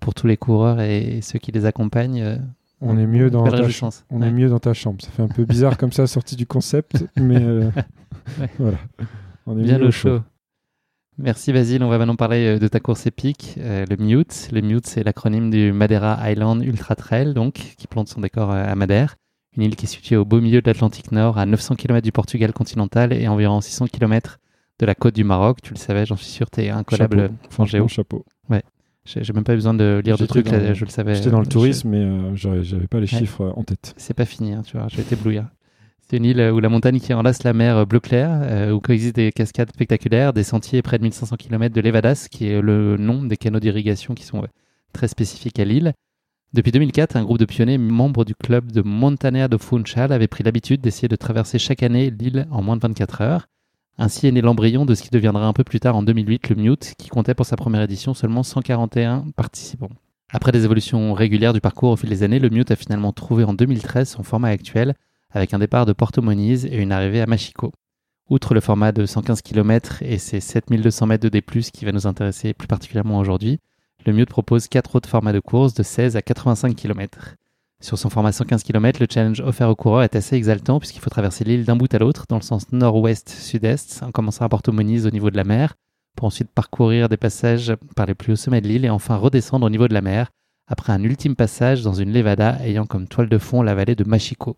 pour tous les coureurs et, ceux qui les accompagnent. euh, On est mieux dans ta. On est mieux dans ta chambre. Ça fait un peu bizarre comme ça, sorti du concept, mais voilà. On est Bien au chaud. Merci Basile, on va maintenant parler euh, de ta course épique, euh, le Mute. Le Mute, c'est l'acronyme du Madeira Island Ultra Trail, donc, qui plante son décor euh, à Madère, une île qui est située au beau milieu de l'Atlantique Nord, à 900 km du Portugal continental et environ 600 km de la côte du Maroc. Tu le savais, j'en suis sûr, t'es incollable en géo. Chapeau. J'ai j'ai même pas besoin de lire de trucs, je le savais. J'étais dans le tourisme, mais euh, j'avais pas les Ouais. chiffres en tête. c'est pas fini, hein, tu vois, je vais t'éblouir. C'est une île où la montagne qui enlace la mer euh, bleu clair, euh, où coexistent des cascades spectaculaires, des sentiers près de 1500 km de l'Evadas, qui est le nom des canaux d'irrigation qui sont euh, très spécifiques à l'île. Depuis 2004, un groupe de pionniers membres du club de Montaner de Funchal avait pris l'habitude d'essayer de traverser chaque année l'île en moins de 24 heures. Ainsi est né l'embryon de ce qui deviendra un peu plus tard en 2008 le Mute, qui comptait pour sa première édition seulement 141 participants. Après des évolutions régulières du parcours au fil des années, le Mute a finalement trouvé en 2013 son format actuel, avec un départ de Porto Moniz et une arrivée à Machico. Outre le format de 115 km et ses 7200 mètres de D+, qui va nous intéresser plus particulièrement aujourd'hui, le Mute propose quatre autres formats de course de 16 à 85 km. Sur son format 115 km, le challenge offert aux coureurs est assez exaltant puisqu'il faut traverser l'île d'un bout à l'autre dans le sens nord-ouest-sud-est, en commençant à Porto Moniz au niveau de la mer, pour ensuite parcourir des passages par les plus hauts sommets de l'île et enfin redescendre au niveau de la mer, après un ultime passage dans une levada ayant comme toile de fond la vallée de Machico.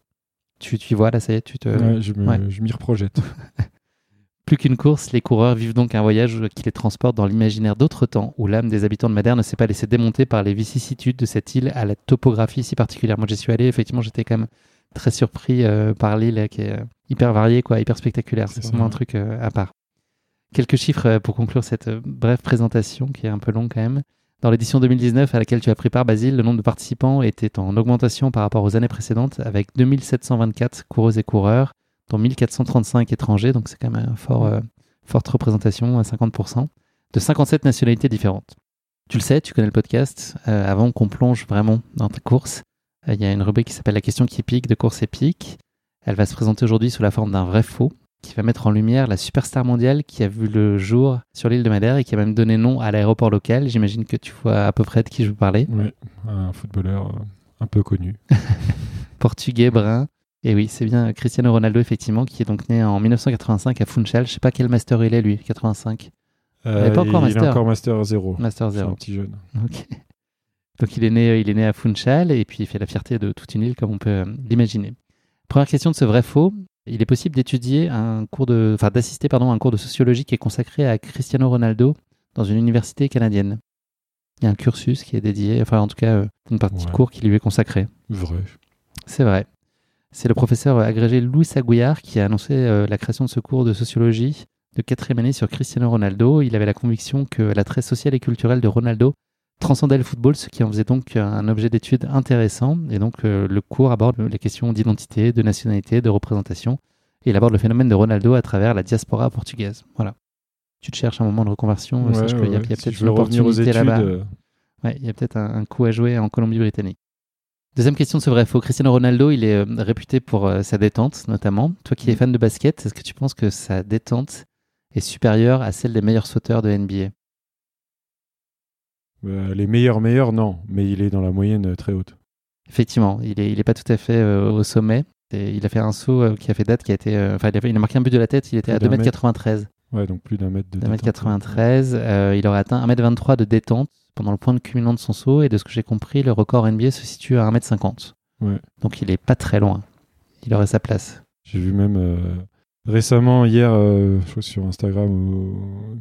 Tu, tu vois là, ça y est, tu te... Ouais, je ouais. m'y reprojette. Plus qu'une course, les coureurs vivent donc un voyage qui les transporte dans l'imaginaire d'autres temps, où l'âme des habitants de Madère ne s'est pas laissée démonter par les vicissitudes de cette île à la topographie si particulière. Moi, j'y suis allé, effectivement, j'étais quand même très surpris euh, par l'île qui est euh, hyper variée, quoi, hyper spectaculaire. C'est vraiment un truc euh, à part. Quelques chiffres pour conclure cette brève présentation qui est un peu longue quand même. Dans l'édition 2019 à laquelle tu as pris part, Basile, le nombre de participants était en augmentation par rapport aux années précédentes avec 2724 coureuses et coureurs, dont 1435 étrangers, donc c'est quand même un fort, euh, forte représentation à 50%, de 57 nationalités différentes. Tu le sais, tu connais le podcast. Euh, avant qu'on plonge vraiment dans ta course, euh, il y a une rubrique qui s'appelle La question qui pique de course épique. Elle va se présenter aujourd'hui sous la forme d'un vrai faux qui va mettre en lumière la superstar mondiale qui a vu le jour sur l'île de Madère et qui a même donné nom à l'aéroport local. J'imagine que tu vois à peu près de qui je veux parler. Ouais, un footballeur euh, un peu connu. Portugais, brun. Et oui, c'est bien Cristiano Ronaldo, effectivement, qui est donc né en 1985 à Funchal. Je sais pas quel master il est, lui, 85. Euh, pas encore il master. est encore master 0. Master C'est 0. un petit jeune. Ok. Donc il est né, il est né à Funchal et puis il fait la fierté de toute une île comme on peut euh, l'imaginer. Première question de ce vrai faux. Il est possible d'étudier un cours de, enfin d'assister pardon à un cours de sociologie qui est consacré à Cristiano Ronaldo dans une université canadienne. Il y a un cursus qui est dédié, enfin en tout cas euh, une partie de cours qui lui est consacrée. Vrai. C'est vrai. C'est le professeur agrégé Louis Agouillard qui a annoncé euh, la création de ce cours de sociologie de quatrième année sur Cristiano Ronaldo. Il avait la conviction que l'attrait social et culturel de Ronaldo transcendait le football, ce qui en faisait donc un objet d'étude intéressant. Et donc euh, le cours aborde les questions d'identité, de nationalité, de représentation. Et il aborde le phénomène de Ronaldo à travers la diaspora portugaise. Voilà. Tu te cherches un moment de reconversion, Ouais, sache qu'il y a, ouais, il y a peut-être là-bas. euh, Ouais, il y a peut-être un, un coup à jouer en Colombie-Britannique. Deuxième question de ce vrai faux. Cristiano Ronaldo, il est euh, réputé pour euh, sa détente, notamment. Toi qui es Mm. fan de basket, est-ce que tu penses que sa détente est supérieure à celle des meilleurs sauteurs de NBA Bah, les meilleurs, meilleurs, non, mais il est dans la moyenne très haute. Effectivement, il n'est il est pas tout à fait au sommet. Et il a fait un saut qui a fait date, qui a été, enfin, il a, il a, marqué un but de la tête, il était à 2m93. Ouais, donc plus d'un mètre de 2m93. Euh, il aurait atteint 1m23 de détente pendant le point de culminant de son saut. Et de ce que j'ai compris, le record NBA se situe à 1m50. Ouais. Donc il est pas très loin. Il aurait sa place. J'ai vu même euh, récemment, hier, euh, je crois sur Instagram,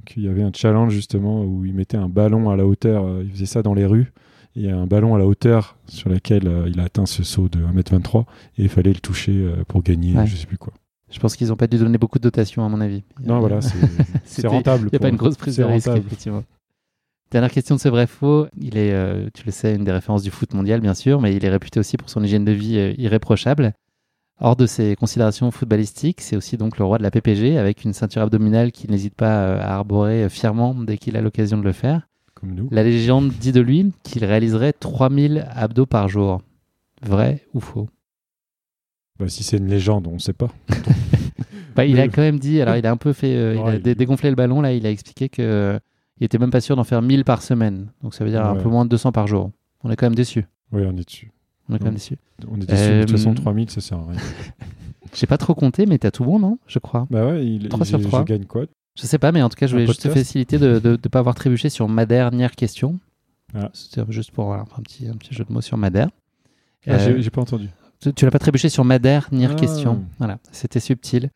qu'il y avait un challenge justement où il mettait un ballon à la hauteur. il faisait ça dans les rues. Il y a un ballon à la hauteur sur laquelle il a atteint ce saut de 1m23 et il fallait le toucher pour gagner, je sais plus quoi. Je pense qu'ils n'ont pas dû donner beaucoup de dotations, à mon avis. Non, voilà, c'est rentable. Il n'y a pas une grosse prise de risque, effectivement. Dernière question de ce vrai faux. Il est, euh, tu le sais, une des références du foot mondial, bien sûr, mais il est réputé aussi pour son hygiène de vie euh, irréprochable. Hors de ses considérations footballistiques, c'est aussi donc le roi de la PPG, avec une ceinture abdominale qu'il n'hésite pas euh, à arborer fièrement dès qu'il a l'occasion de le faire. Comme nous. La légende dit de lui qu'il réaliserait 3000 abdos par jour. Vrai ou faux? Bah, si c'est une légende, on ne sait pas. bah, il a quand même dit, alors il a un peu fait, euh, il a dégonflé le ballon là, il a expliqué que euh, il était même pas sûr d'en faire 1000 par semaine. Donc ça veut dire un peu moins de 200 par jour. On est quand même déçu. Oui, on est dessus. On est quand même déçu. On est déçu. De toute façon, 3000, euh, ça sert à rien. J'ai pas trop compté, mais t'as tout bon, non Je crois. Bah ouais, il, 3 sur 3. Je gagne quoi? Je sais pas, mais en tout cas, je voulais juste te faciliter de ne pas avoir trébuché sur ma dernière question. Ah. C'était juste pour un, petit, un petit jeu de mots sur Madère. Ah, J'ai pas entendu. Tu, l'as pas trébuché sur ma dernière ah. question. Voilà, c'était subtil.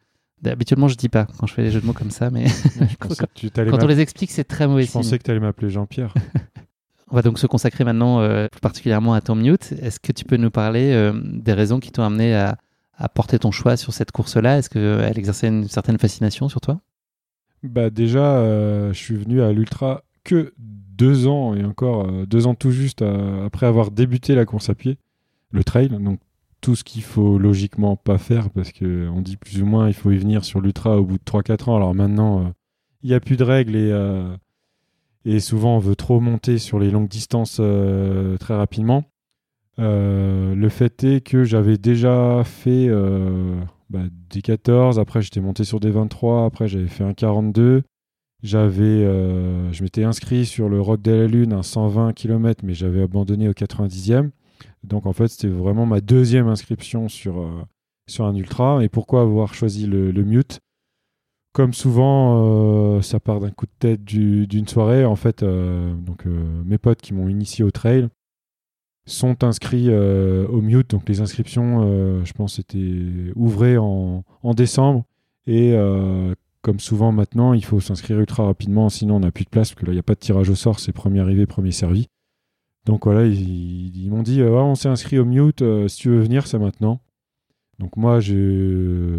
Habituellement, je dis pas quand je fais les jeux de mots comme ça, mais quand, on les explique, c'est très mauvais. Je pensais que tu allais m'appeler Jean-Pierre. on va donc se consacrer maintenant euh, plus particulièrement à ton mute. Est-ce que tu peux nous parler euh, des raisons qui t'ont amené à, porter ton choix sur cette course-là? Est-ce qu'elle exerçait une certaine fascination sur toi? Bah déjà, euh, je suis venu à l'ultra que deux ans et encore deux ans tout juste après avoir débuté la course à pied, le trail. Donc tout ce qu'il faut logiquement pas faire parce que on dit plus ou moins il faut y venir sur l'ultra au bout de 3-4 ans. Alors maintenant, il n'y a plus de règles et, et souvent on veut trop monter sur les longues distances euh, très rapidement. le fait est que j'avais déjà fait bah, des 14, après j'étais monté sur des 23, après j'avais fait un 42. J'avais, je m'étais inscrit sur le Rock de la Lune, un 120 km, mais j'avais abandonné au 90e. Donc en fait, c'était vraiment ma deuxième inscription sur, euh, sur un ultra. Et pourquoi avoir choisi le, mute? Comme souvent, euh, ça part d'un coup de tête d'une soirée. En fait, euh, donc, mes potes qui m'ont initié au trail sont inscrits au mute. Donc les inscriptions, je pense, étaient ouvrées en, décembre. Et comme souvent maintenant, il faut s'inscrire ultra rapidement, sinon on n'a plus de place, parce que là, il n'y a pas de tirage au sort, c'est premier arrivé, premier servi. Donc voilà, ils, m'ont dit euh, on s'est inscrit au mute, euh, si tu veux venir, c'est maintenant. Donc moi, j'ai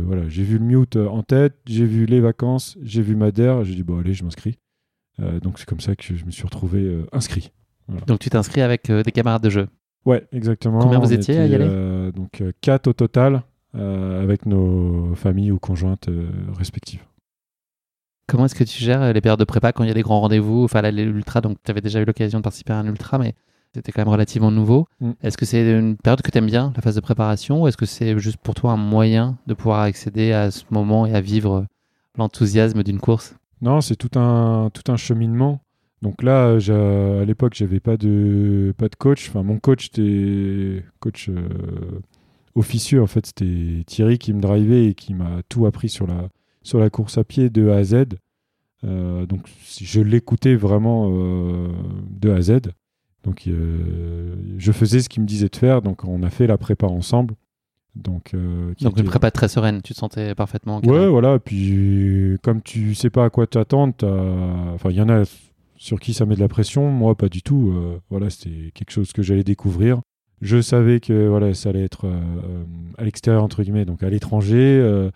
voilà, vu le mute euh, en tête, j'ai vu les vacances, j'ai vu Madère, j'ai dit bon allez, je m'inscris. donc c'est comme ça que je me suis retrouvé inscrit. Donc tu t'es inscrit avec des camarades de jeu Ouais, exactement. Combien vous étiez à y aller Donc quatre au total, avec nos familles ou conjointes respectives. Comment est-ce que tu gères les périodes de prépa quand il y a des grands rendez-vous? Enfin, l'ultra, donc tu avais déjà eu l'occasion de participer à un ultra, mais c'était quand même relativement nouveau. Mm. Est-ce que c'est une période que tu aimes bien, la phase de préparation, ou est-ce que c'est juste pour toi un moyen de pouvoir accéder à ce moment et à vivre l'enthousiasme d'une course? Non, c'est tout un, tout un cheminement. Donc là, à l'époque, j'avais pas de, pas de coach. Enfin, mon coach était coach euh, officieux. En fait, c'était Thierry qui me drivait et qui m'a tout appris sur la, sur la course à pied de A à Z. Euh, donc, je l'écoutais vraiment euh, de A à Z. Donc euh, je faisais ce qu'il me disait de faire, donc on a fait la prépa ensemble. Donc, euh, donc une prépa très sereine, tu te sentais parfaitement. Ouais, voilà. Puis comme tu sais pas à quoi t'attendre, enfin il y en a sur qui ça met de la pression. Moi, pas du tout. Euh, voilà, c'était quelque chose que j'allais découvrir. Je savais que voilà, ça allait être à l'extérieur entre guillemets, donc à l'étranger.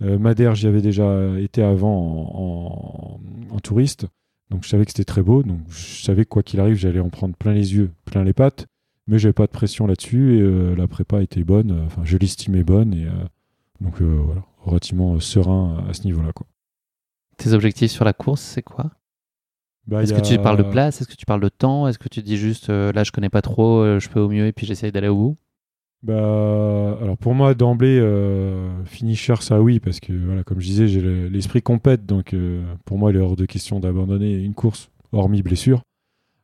Madère, j'y avais déjà été avant en touriste. Donc je savais que c'était très beau, donc je savais que quoi qu'il arrive, j'allais en prendre plein les yeux, plein les pattes, mais j'avais pas de pression là-dessus et euh, la prépa était bonne, euh, enfin je l'estimais bonne et euh, donc voilà, relativement serein à ce niveau-là quoi. Tes objectifs sur la course, c'est quoi? Bah, Est-ce que tu parles de place? Est-ce que tu parles de temps? Est-ce que tu dis juste là je connais pas trop, je peux au mieux et puis j'essaye d'aller au bout? Bah, alors pour moi d'emblée, euh, finisher ça oui parce que voilà comme je disais j'ai l'esprit compète donc euh, pour moi il est hors de question d'abandonner une course hormis blessure.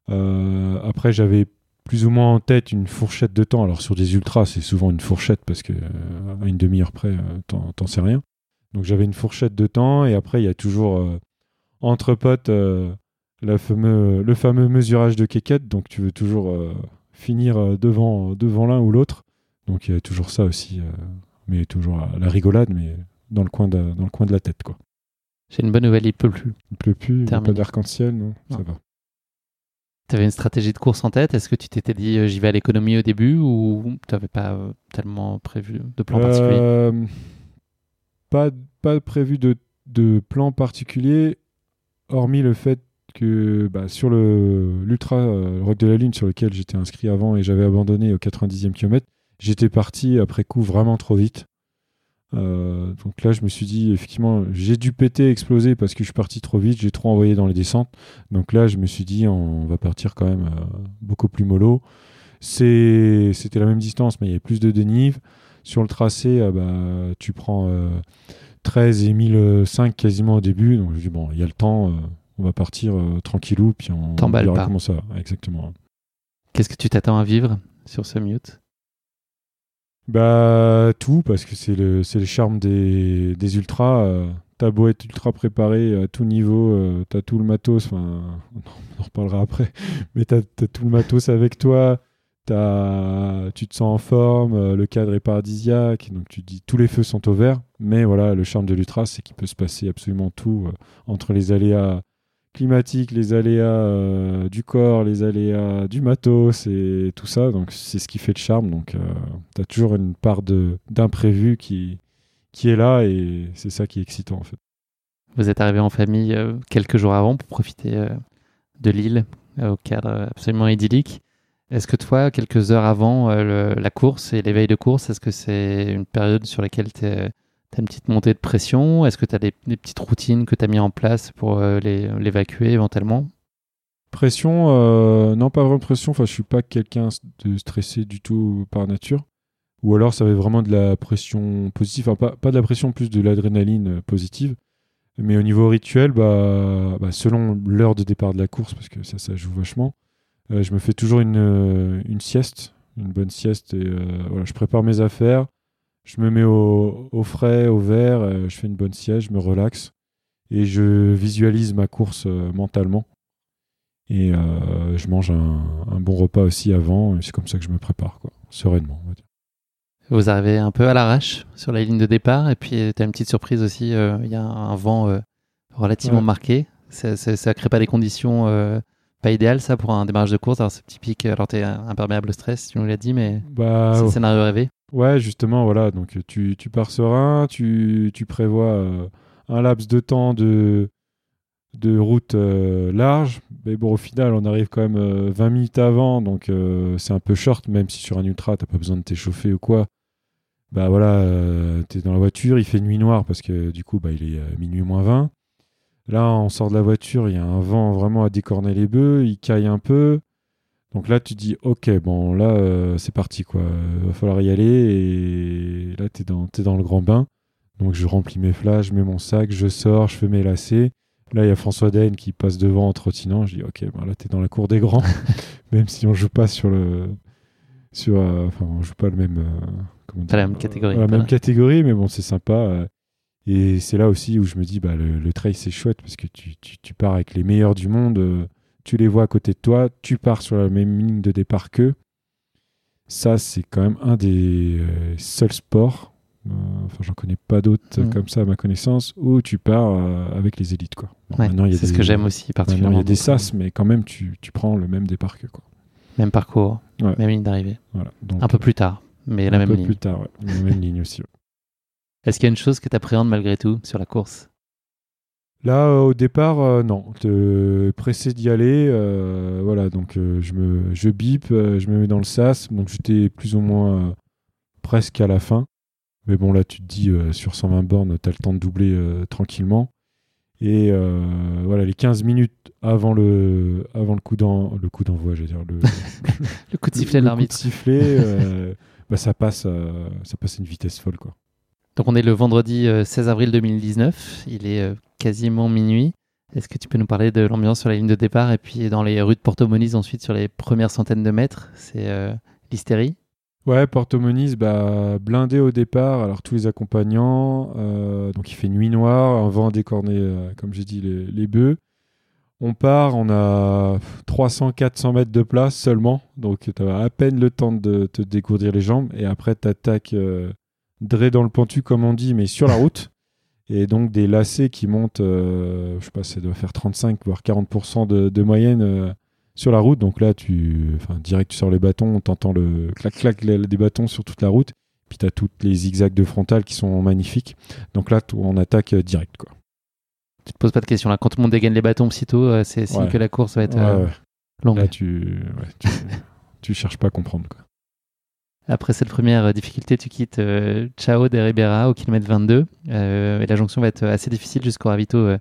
après, j'avais plus ou moins en tête une fourchette de temps. Alors sur des ultras, c'est souvent une fourchette parce que à une demi-heure près, t'en sais rien. Donc j'avais une fourchette de temps et après il y a toujours entre potes le fameux mesurage de quéquette. Donc tu veux toujours finir devant, devant l'un ou l'autre. Donc il y a toujours ça aussi, mais toujours à la rigolade, mais dans le coin de, dans le coin de la tête quoi. J'ai une bonne nouvelle, il pleut plus. Il pleut plus, il n'y a pas d'arc-en-ciel, non, ça va. Tu avais une stratégie de course en tête Est-ce que tu t'étais dit euh, j'y vais à l'économie au début ou tu n'avais pas euh, tellement prévu de plan particulier euh, pas, pas prévu de, de, plan particulier, hormis le fait que bah, sur l'Ultra Rock de la Lune sur lequel j'étais inscrit avant et j'avais abandonné au 90e kilomètre, j'étais parti après coup vraiment trop vite. Euh, donc là, je me suis dit, effectivement, j'ai dû péter, exploser parce que je suis parti trop vite, j'ai trop envoyé dans les descentes. Donc là, je me suis dit, on va partir quand même euh, beaucoup plus mollo. C'était la même distance, mais il y avait plus de dénive. Sur le tracé, euh, bah, tu prends 13 et 1005 quasiment au début. Donc je me dis, bon, il y a le temps, on va partir tranquillou, puis on verra comment ça Exactement. Qu'est-ce que tu t'attends à vivre sur ce mute? Bah tout, parce que c'est le, le charme des, ultras. Euh, t'as beau être ultra préparé à tout niveau, euh, t'as tout le matos, enfin on en reparlera après, mais t'as as tout le matos avec toi, as, tu te sens en forme, euh, le cadre est paradisiaque, donc tu dis tous les feux sont au vert, mais voilà, le charme de l'ultra c'est qu'il peut se passer absolument tout entre les aléas climatique, les aléas euh, du corps, les aléas du matos et tout ça. Donc c'est ce qui fait le charme. Donc euh, tu as toujours une part d'imprévu qui, qui est là et c'est ça qui est excitant en fait. Vous êtes arrivé en famille euh, quelques jours avant pour profiter de l'île au cadre absolument idyllique. Est-ce que toi, quelques heures avant la course et l'éveil de course, est-ce que c'est une période sur laquelle tu es tu une petite montée de pression Est-ce que tu as des, petites routines que tu as mis en place pour euh, l'évacuer éventuellement? Pression, euh, non, pas vraiment pression. Enfin, je suis pas quelqu'un de stressé du tout par nature. Ou alors, ça va être vraiment de la pression positive. Enfin, pas, pas de la pression, plus de l'adrénaline euh, positive. Mais au niveau rituel, bah, bah selon l'heure de départ de la course, parce que ça, ça joue vachement, je me fais toujours une, une sieste, une bonne sieste. Et voilà, je prépare mes affaires je me mets au, frais, au vert, euh, je fais une bonne sieste, je me relaxe et je visualise ma course euh, mentalement. Et euh, je mange un, bon repas aussi avant, c'est comme ça que je me prépare, quoi, sereinement. Vous arrivez un peu à l'arrache sur la ligne de départ, et puis tu as une petite surprise aussi, il y a un vent relativement marqué. Ça, ne crée pas des conditions pas idéales, ça, pour un démarrage de course. Alors c'est typique, alors tu es imperméable au stress, tu nous l'as dit, mais bah, c'est un scénario rêvé. Ouais, justement, voilà. Donc, tu, tu pars serein, tu, tu prévois euh, un laps de temps de, de route euh, large. Mais bon, au final, on arrive quand même 20 euh, minutes avant, donc c'est un peu short, même si sur un ultra, t'as pas besoin de t'échauffer ou quoi. Bah voilà, tu es dans la voiture, il fait nuit noire parce que du coup, bah, il est minuit moins 20. Là, on sort de la voiture, il y a un vent vraiment à décorner les bœufs, il caille un peu. Donc là, tu dis, ok, bon, là, euh, c'est parti, quoi. Il va falloir y aller. Et là, tu es dans, dans le grand bain. Donc je remplis mes flashs, je mets mon sac, je sors, je fais mes lacets. Là, il y a François Daine qui passe devant en trottinant. Je dis, ok, bon, là, tu es dans la cour des grands. Même si on joue pas sur le. Sur, euh, enfin, on joue pas le même. Euh, pas la même catégorie. la même catégorie, mais bon, c'est sympa. et c'est là aussi où je me dis, bah, le, trail, c'est chouette parce que tu, tu, tu, pars avec les meilleurs du monde tu les vois à côté de toi, tu pars sur la même ligne de départ qu'eux. Ça, c'est quand même un des euh, seuls sports, euh, enfin, j'en connais pas d'autres mm. comme ça à ma connaissance, où tu pars euh, avec les élites. Quoi. c'est ce que j'aime aussi particulièrement. Il y a des sas, mais quand même, tu, tu prends le même départ qu'eux. Quoi. Même parcours, même ligne d'arrivée. un peu plus tard, mais la même ligne. Un peu plus tard, la même ligne aussi. Est-ce qu'il y a une chose que tu appréhendes malgré tout sur la course? Là, euh, au départ, euh, non. pressé d'y aller. Euh, voilà, donc je me, je bip, je me mets dans le sas. Donc j'étais plus ou moins presque à la fin. Mais bon, là, tu te dis, sur 120 bornes, tu as le temps de doubler tranquillement. Et voilà, les 15 minutes avant le, avant le coup d'envoi, le coup d'envoi, j'allais dire, le, le coup de sifflet de l'arbitre. sifflet, bah, ça passe, ça passe à une vitesse folle, quoi. Donc on est le vendredi 16 avril 2019, il est quasiment minuit. Est-ce que tu peux nous parler de l'ambiance sur la ligne de départ et puis dans les rues de Porto Moniz ensuite sur les premières centaines de mètres? C'est euh, l'hystérie? Ouais, Porto Moniz, bah, blindé au départ. Alors tous les accompagnants, euh, donc il fait nuit noire, un vent décorné, euh, comme j'ai dit, les, bœufs. On part, on a 300-400 mètres de place seulement, donc tu as à peine le temps de te dégourdir les jambes. Et après, tu attaques euh, dre dans le pentu, comme on dit, mais sur la route. Et donc des lacets qui montent, euh, je sais pas, ça doit faire 35 voire 40% de, de moyenne euh, sur la route. Donc là, tu, enfin, direct sur les bâtons, t'entends le clac-clac des bâtons sur toute la route. Puis tu as toutes les zigzags de frontal qui sont magnifiques. Donc là, on attaque euh, direct. Quoi. Tu te poses pas de questions là. Quand tout le monde dégaine les bâtons aussitôt, euh, c'est signe Ouais. que la course va être Ouais, ouais. longue. Là, tu, tu, tu cherches pas à comprendre. Quoi. Après cette première euh, difficulté, tu quittes euh, Chao de Ribera au kilomètre 22. euh, et la jonction va être assez difficile jusqu'au ravito euh,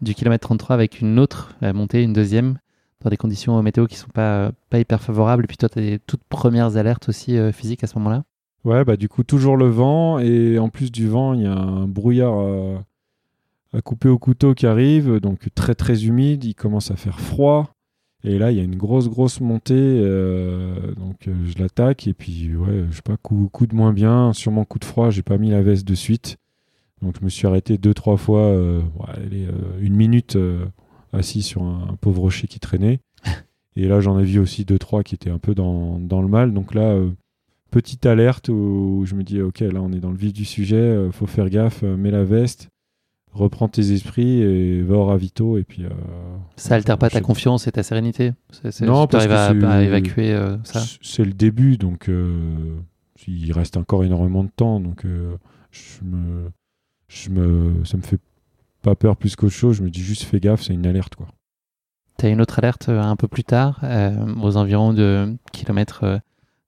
du kilomètre 33 avec une autre euh, montée, une deuxième, dans des conditions euh, météo qui sont pas, euh, pas hyper favorables. Et puis toi, tu as des toutes premières alertes aussi euh, physiques à ce moment-là? Ouais, bah du coup, toujours le vent. Et en plus du vent, il y a un brouillard à couper au couteau qui arrive. Donc très très humide. Il commence à faire froid. Et là, il y a une grosse grosse montée. euh, donc euh, je l'attaque. Et puis, ouais, je sais pas, coup, coup de moins bien. Sûrement coup de froid. J'ai pas mis la veste de suite. Donc je me suis arrêté deux trois fois. euh, allez, une minute assis sur un, un pauvre rocher qui traînait. Et là, j'en ai vu aussi deux trois qui étaient un peu dans, dans le mal. Donc là. petite alerte où je me dis ok là on est dans le vif du sujet faut faire gaffe mets la veste reprends tes esprits et va au ravito et puis euh, Ça altère pas ta sais- confiance et ta sérénité? Non, tu parce arrives que à, à évacuer euh, ça? c'est le début donc euh, il reste encore énormément de temps donc je me je me ça me fait pas peur plus qu'autre chose je me dis juste fais gaffe c'est une alerte quoi. Tu as une autre alerte un peu plus tard, aux environs de kilomètre euh,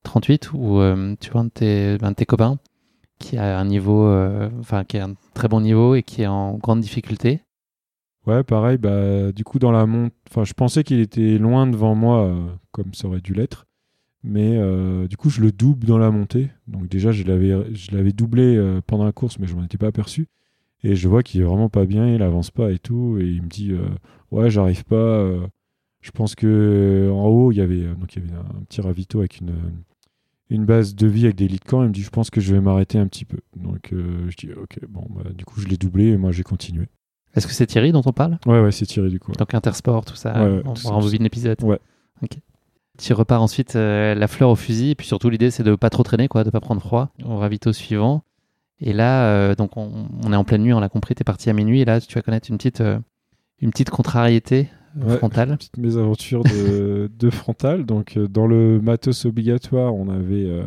38, où tu vois un de, tes, un de tes copains qui a un niveau, euh, enfin qui a un très bon niveau et qui est en grande difficulté. Ouais, pareil, bah, du coup, dans la monte, enfin, je pensais qu'il était loin devant moi, euh, comme ça aurait dû l'être. Mais euh, du coup, je le double dans la montée. Donc, déjà, je l'avais, doublé pendant la course, mais je m'en étais pas aperçu. Et je vois qu'il est vraiment pas bien, il avance pas et tout. Et il me dit Ouais, j'arrive pas. je pense que en haut, il y avait, donc, il y avait un, petit ravito avec une, une base de vie avec des lits de camp. Il me dit Je pense que je vais m'arrêter un petit peu. Donc, euh, je dis Ok, bon, bah, du coup, je l'ai doublé et moi, j'ai continué. Est-ce que c'est Thierry dont on parle? Ouais, ouais, c'est tiré du coup. Donc Intersport, tout ça, Ouais, ouais, on tout rembobine l'épisode. Ouais. Ok. Tu repars ensuite euh, la fleur au fusil, et puis surtout l'idée c'est de pas trop traîner, quoi, de pas prendre froid. On ravito suivant. Et là, euh, donc on, on est en pleine nuit, on l'a compris, t'es parti à minuit, et là tu vas connaître une petite, une petite contrariété Ouais. petite mésaventure de, de frontale. Donc, euh, dans le matos obligatoire, on avait euh,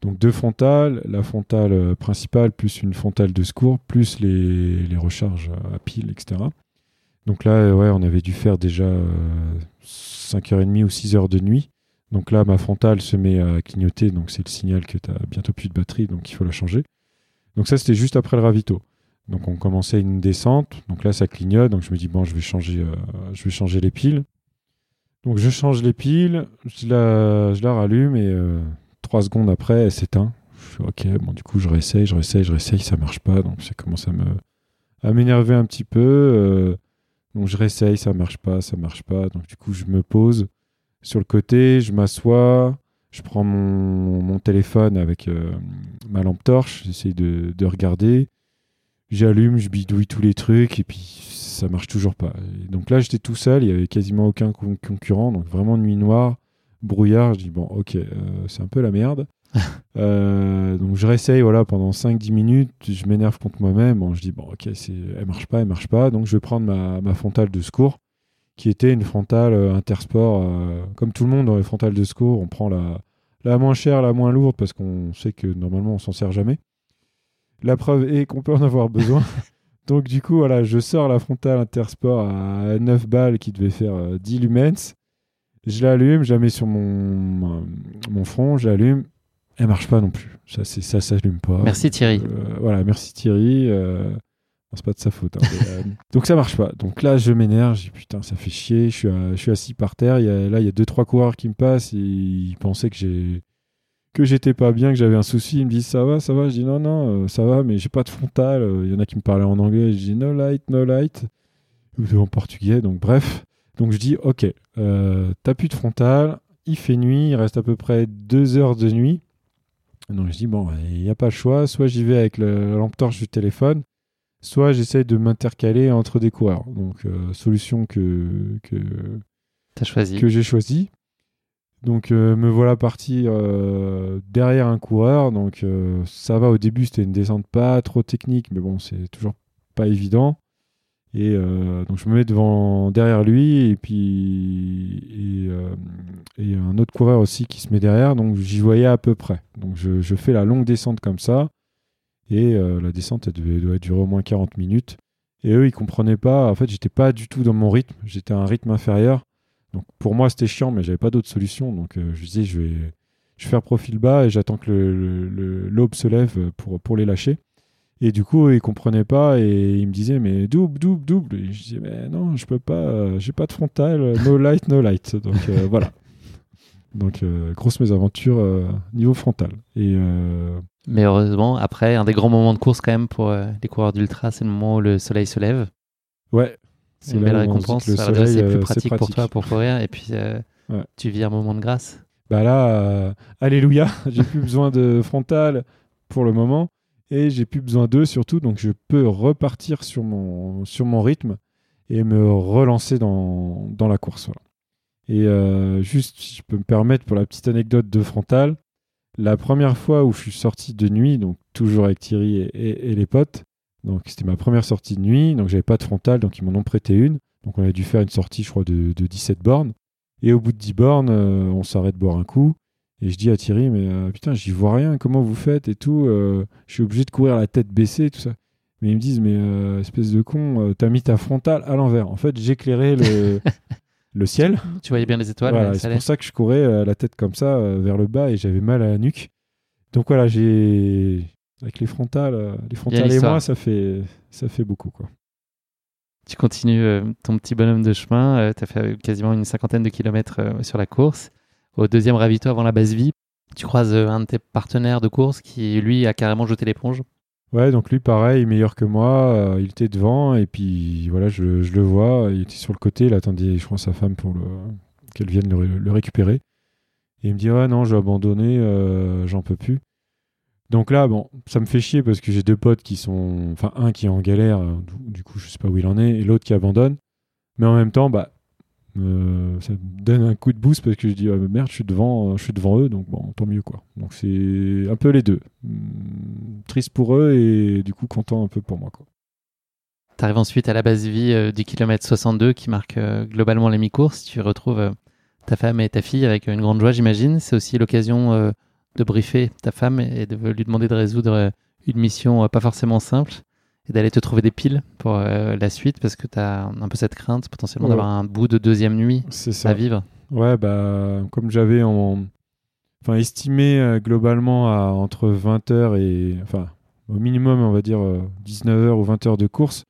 donc deux frontales, la frontale euh, principale, plus une frontale de secours, plus les, les recharges à pile, etc. Donc là, ouais, on avait dû faire déjà euh, 5h30 ou 6h de nuit. Donc là, ma frontale se met à clignoter, donc c'est le signal que tu as bientôt plus de batterie, donc il faut la changer. Donc ça, c'était juste après le ravito. Donc on commençait une descente, donc là ça clignote, donc je me dis bon je vais changer, euh, je vais changer les piles. Donc je change les piles, je la, rallume et euh, trois secondes après elle s'éteint. Je fais ok bon du coup je réessaye, je réessaye, je réessaye, ça marche pas, donc ça commence à me à m'énerver un petit peu. euh, donc je réessaye, ça marche pas, ça marche pas, donc du coup je me pose sur le côté, je m'assois, je prends mon, téléphone avec ma lampe torche, j'essaye de regarder j'allume, je bidouille tous les trucs et puis ça marche toujours pas. Et donc là, j'étais tout seul, il y avait quasiment aucun con- concurrent, donc vraiment nuit noire, brouillard. Je dis bon, ok, euh, c'est un peu la merde. Euh, donc je réessaye voilà pendant 5-10 minutes, je m'énerve contre moi-même. Bon, je dis bon, ok, elle marche pas, elle marche pas. Donc je vais prendre ma, ma frontale de secours, qui était une frontale euh, intersport. comme tout le monde dans les frontales de secours, on prend la, la moins chère, la moins lourde parce qu'on sait que normalement on s'en sert jamais. La preuve est qu'on peut en avoir besoin. Donc du coup, voilà, je sors la frontale Intersport à 9 balles qui devait faire euh, 10 lumens. Je l'allume, je la mets sur mon, euh, mon front, je l'allume. Elle marche pas non plus. Ça, c'est, ça s'allume pas. Merci Thierry. Euh, voilà, merci Thierry. euh, c'est pas de sa faute. hein, mais, euh, donc ça marche pas. Donc là, je m'énerve. Je dis putain, ça fait chier. Je suis, à- je suis assis par terre. Il y a, là, il y a deux trois coureurs qui me passent et ils pensaient que j'ai que j'étais pas bien, que j'avais un souci. Ils me disent ça va, ça va? Je dis non, non, euh, ça va, mais j'ai pas de frontale. Euh, Il y en a qui me parlaient en anglais. Je dis no light, no light. en portugais, donc bref. Donc je dis, ok, euh, t'as plus de frontal, il fait nuit, il reste à peu près deux heures de nuit. Donc je dis, bon, il n'y a pas le choix, soit j'y vais avec la lampe torche du téléphone, soit j'essaye de m'intercaler entre des coureurs. Donc euh, solution que, que, choisi. que j'ai choisie. Donc euh, me voilà parti derrière un coureur. Donc ça va au début, c'était une descente pas trop technique, mais bon, c'est toujours pas évident. Et euh, donc je me mets devant, derrière lui et puis et, euh, un autre coureur aussi qui se met derrière. Donc j'y voyais à peu près. Donc je, fais la longue descente comme ça et euh, la descente elle devait, devait, durer au moins 40 minutes. Et eux ils comprenaient pas. En fait j'étais pas du tout dans mon rythme. J'étais à un rythme inférieur. Donc pour moi c'était chiant mais j'avais pas d'autre solution. Donc je disais je vais je vais faire profil bas et j'attends que l'aube le, le, se lève pour, pour les lâcher. Et du coup, il comprenait pas et il me disait mais double, double, double. Et je disais mais non, je peux pas, euh, j'ai pas de frontal, euh, no light, no light. Donc euh, voilà. Donc grosse mésaventure niveau frontal. Et mais heureusement, après, un des grands moments de course quand même pour les coureurs d'ultra, c'est le moment où le soleil se lève. Ouais. C'est une belle récompense. C'est plus pratique, pour toi pour courir et puis tu vis un moment de grâce. Bah là, alléluia, j'ai plus besoin de frontal pour le moment et j'ai plus besoin d'eux surtout, donc je peux repartir sur mon, sur mon rythme et me relancer dans, dans la course. Et euh, juste, si je peux me permettre pour la petite anecdote de frontal, la première fois où je suis sorti de nuit, donc toujours avec Thierry et, les potes, donc c'était ma première sortie de nuit, donc j'avais pas de frontal, donc ils m'en ont prêté une. Donc on a dû faire une sortie, je crois, de, de 17 bornes. Et au bout de 10 bornes, euh, on s'arrête boire un coup. Et je dis à Thierry, mais euh, putain, j'y vois rien, comment vous faites et tout. Euh, je suis obligé de courir la tête baissée, tout ça. Mais ils me disent, mais espèce de con, t'as mis ta frontale à l'envers. En fait, j'éclairais le, le ciel. Tu voyais bien les étoiles. c'est pour ça que je courais la tête comme ça vers le bas et j'avais mal à la nuque. Donc voilà, j'ai avec les frontales, les frontales et moi, ça fait ça fait beaucoup quoi. Tu continues ton petit bonhomme de chemin. tu as fait quasiment une cinquantaine de kilomètres sur la course au deuxième ravito avant la base vie, tu croises euh, un de tes partenaires de course qui, lui, a carrément jeté l'éponge. Ouais, donc lui, pareil, meilleur que moi. Euh, il était devant et puis voilà, je, le vois. Il était sur le côté. Il attendait, je crois, sa femme pour qu'elle vienne le, récupérer. Et il me dit Ouais, non, je vais abandonner, euh, j'en peux plus. Donc là, bon, ça me fait chier parce que j'ai deux potes qui sont. Enfin, un qui est en galère, du coup, je sais pas où il en est, et l'autre qui abandonne. Mais en même temps, bah, euh, ça me donne un coup de boost parce que je dis ah, merde je suis devant je suis devant eux donc bon tant mieux quoi donc c'est un peu les deux hmm, triste pour eux et du coup content un peu pour moi quoi tu arrives ensuite à la base vie euh, du kilomètre 62 qui marque euh, globalement les mi-courses tu retrouves ta femme et ta fille avec une grande joie j'imagine c'est aussi l'occasion de briefer ta femme et de lui demander de résoudre une mission pas forcément simple et d'aller te trouver des piles pour euh, la suite parce que tu as un peu cette crainte potentiellement d'avoir un bout de deuxième nuit à vivre. Ouais, bah, comme j'avais en... enfin, estimé euh, globalement à entre 20h et. Enfin, au minimum, on va dire 19h euh, ou 20h de course,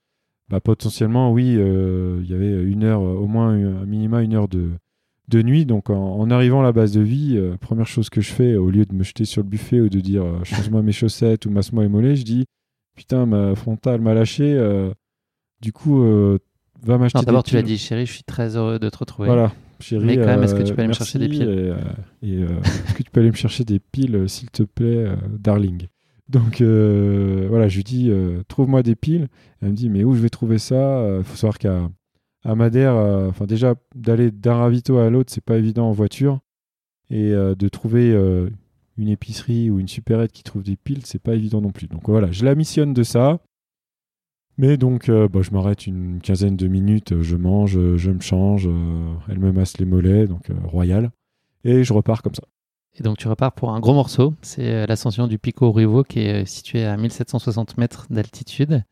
bah, potentiellement, oui, il y avait une heure, au moins un minima une heure de, de nuit. Donc en, arrivant à la base de vie, première chose que je fais, au lieu de me jeter sur le buffet ou de dire change-moi mes chaussettes ou masse-moi les mollets, je dis putain, ma frontale m'a lâché. Euh, du coup, euh, va m'acheter des D'abord, tu l'as dit, chérie, je suis très heureux de te retrouver. Voilà, chérie. Mais quand même, est-ce que tu peux aller me chercher des piles Et, est-ce que tu peux aller me chercher des piles, s'il te plaît, darling? Donc voilà, je lui dis trouve-moi des piles. Elle me dit mais où je vais trouver ça? Il faut savoir qu'à à Madère, enfin déjà d'aller d'un ravito à l'autre, c'est pas évident en voiture et de trouver une épicerie ou une supérette qui trouve des piles, c'est pas évident non plus. Donc voilà, je la missionne de ça. Mais donc, euh, bah, je m'arrête une quinzaine de minutes, je mange, je me change, euh, elle me masse les mollets, donc euh, royal, et je repars comme ça. Et donc tu repars pour un gros morceau, c'est l'ascension du Pico Rivo qui est situé à 1760 mètres d'altitude,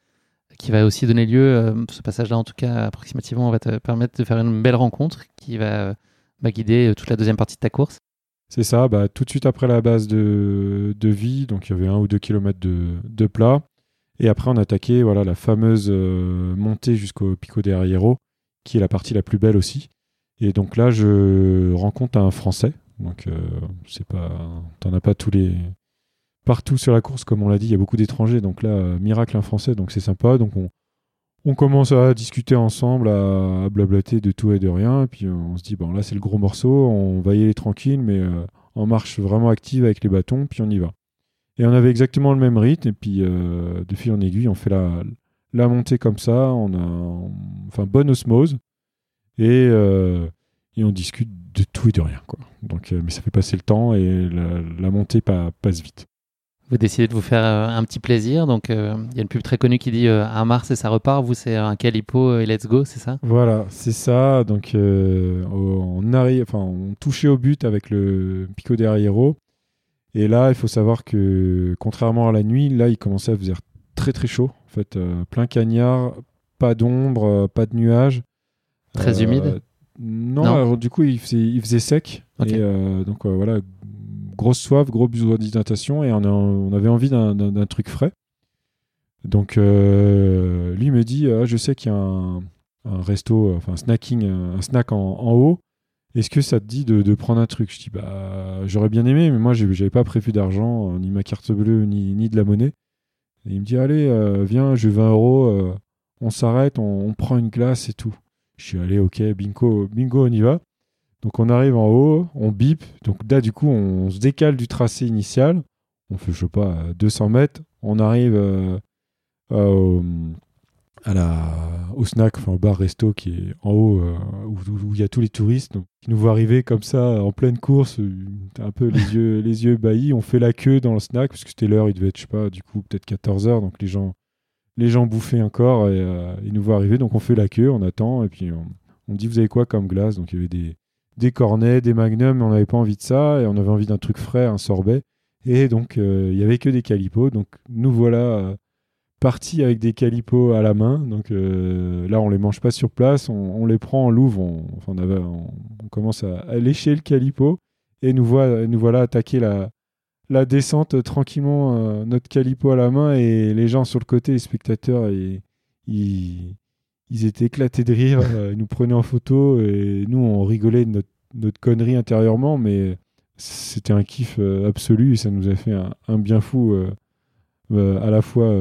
qui va aussi donner lieu, ce passage-là en tout cas approximativement, va te permettre de faire une belle rencontre qui va bah, guider toute la deuxième partie de ta course. C'est ça, bah, tout de suite après la base de, vie, donc il y avait un ou deux kilomètres de, plat. Et après, on attaquait voilà, la fameuse euh, montée jusqu'au Pico de Arriero, qui est la partie la plus belle aussi. Et donc là, je rencontre un Français. Donc, euh, c'est pas, t'en as pas tous les partout sur la course, comme on l'a dit, il y a beaucoup d'étrangers. Donc là, miracle un Français, donc c'est sympa. Donc on, commence à discuter ensemble, à, blablater de tout et de rien. Puis on se dit, bon, là, c'est le gros morceau, on va y aller tranquille, mais en marche vraiment active avec les bâtons, puis on y va. Et on avait exactement le même rythme, et puis de fil en aiguille, on fait la, montée comme ça, enfin bonne osmose et, euh, on discute de tout et de rien. Donc euh, mais ça fait passer le temps et la, montée passe vite. Vous décidez de vous faire euh, un petit plaisir, donc il y a une pub très connue qui dit un mars et ça repart. Vous c'est un calipo et let's go, c'est ça? Voilà, c'est ça. Donc on arrive, enfin on touchait au but avec le pico derrière et là il faut savoir que contrairement à la nuit, là il commençait à faire très très chaud. En fait, euh, plein cagnard, pas d'ombre, euh, pas de nuages. Très humide? euh, non, du coup, il faisait, il faisait sec. Et donc voilà, grosse soif, gros besoin d'hydratation et on, avait envie d'un truc frais. Donc lui me dit ah, Je sais qu'il y a un, resto, enfin un snacking, un snack en, haut. Est-ce que ça te dit de, prendre un truc? Je dis bah j'aurais bien aimé, mais moi j'avais pas prévu d'argent, ni ma carte bleue, ni, de la monnaie il me dit Allez, euh, viens, j'ai 20 euros, euh, on s'arrête, on, prend une glace et tout. Je suis allé, ok, bingo, bingo, on y va. Donc on arrive en haut, on bip. Donc là, du coup, on, se décale du tracé initial. On fait, je sais pas, 200 mètres. On arrive euh, au, à la, au snack, enfin au bar resto qui est en haut, euh, où il y a tous les touristes, donc, qui nous voient arriver comme ça en pleine course, euh, un peu les yeux, les yeux ébahis. On fait la queue dans le snack, parce que c'était l'heure, il devait être, je sais pas, du coup, peut-être 14h, donc les gens, les gens bouffaient encore et euh, ils nous voient arriver, donc on fait la queue, on attend, et puis on, dit, vous avez quoi comme glace? Donc il y avait des, des cornets, des magnums, on n'avait pas envie de ça, et on avait envie d'un truc frais, un sorbet. Et donc, il y avait que des calipos. Donc, nous voilà parti avec des calipos à la main. Donc euh, là, on les mange pas sur place, on, les prend, on l'ouvre, on, enfin, on, commence à, lécher le calipo et nous, voit, nous voilà attaquer la, descente tranquillement, euh, notre calipo à la main et les gens sur le côté, les spectateurs, ils, ils étaient éclatés de rire, euh, ils nous prenaient en photo et nous, on rigolait de notre, connerie intérieurement, mais c'était un kiff absolu et ça nous a fait un, bien fou à la fois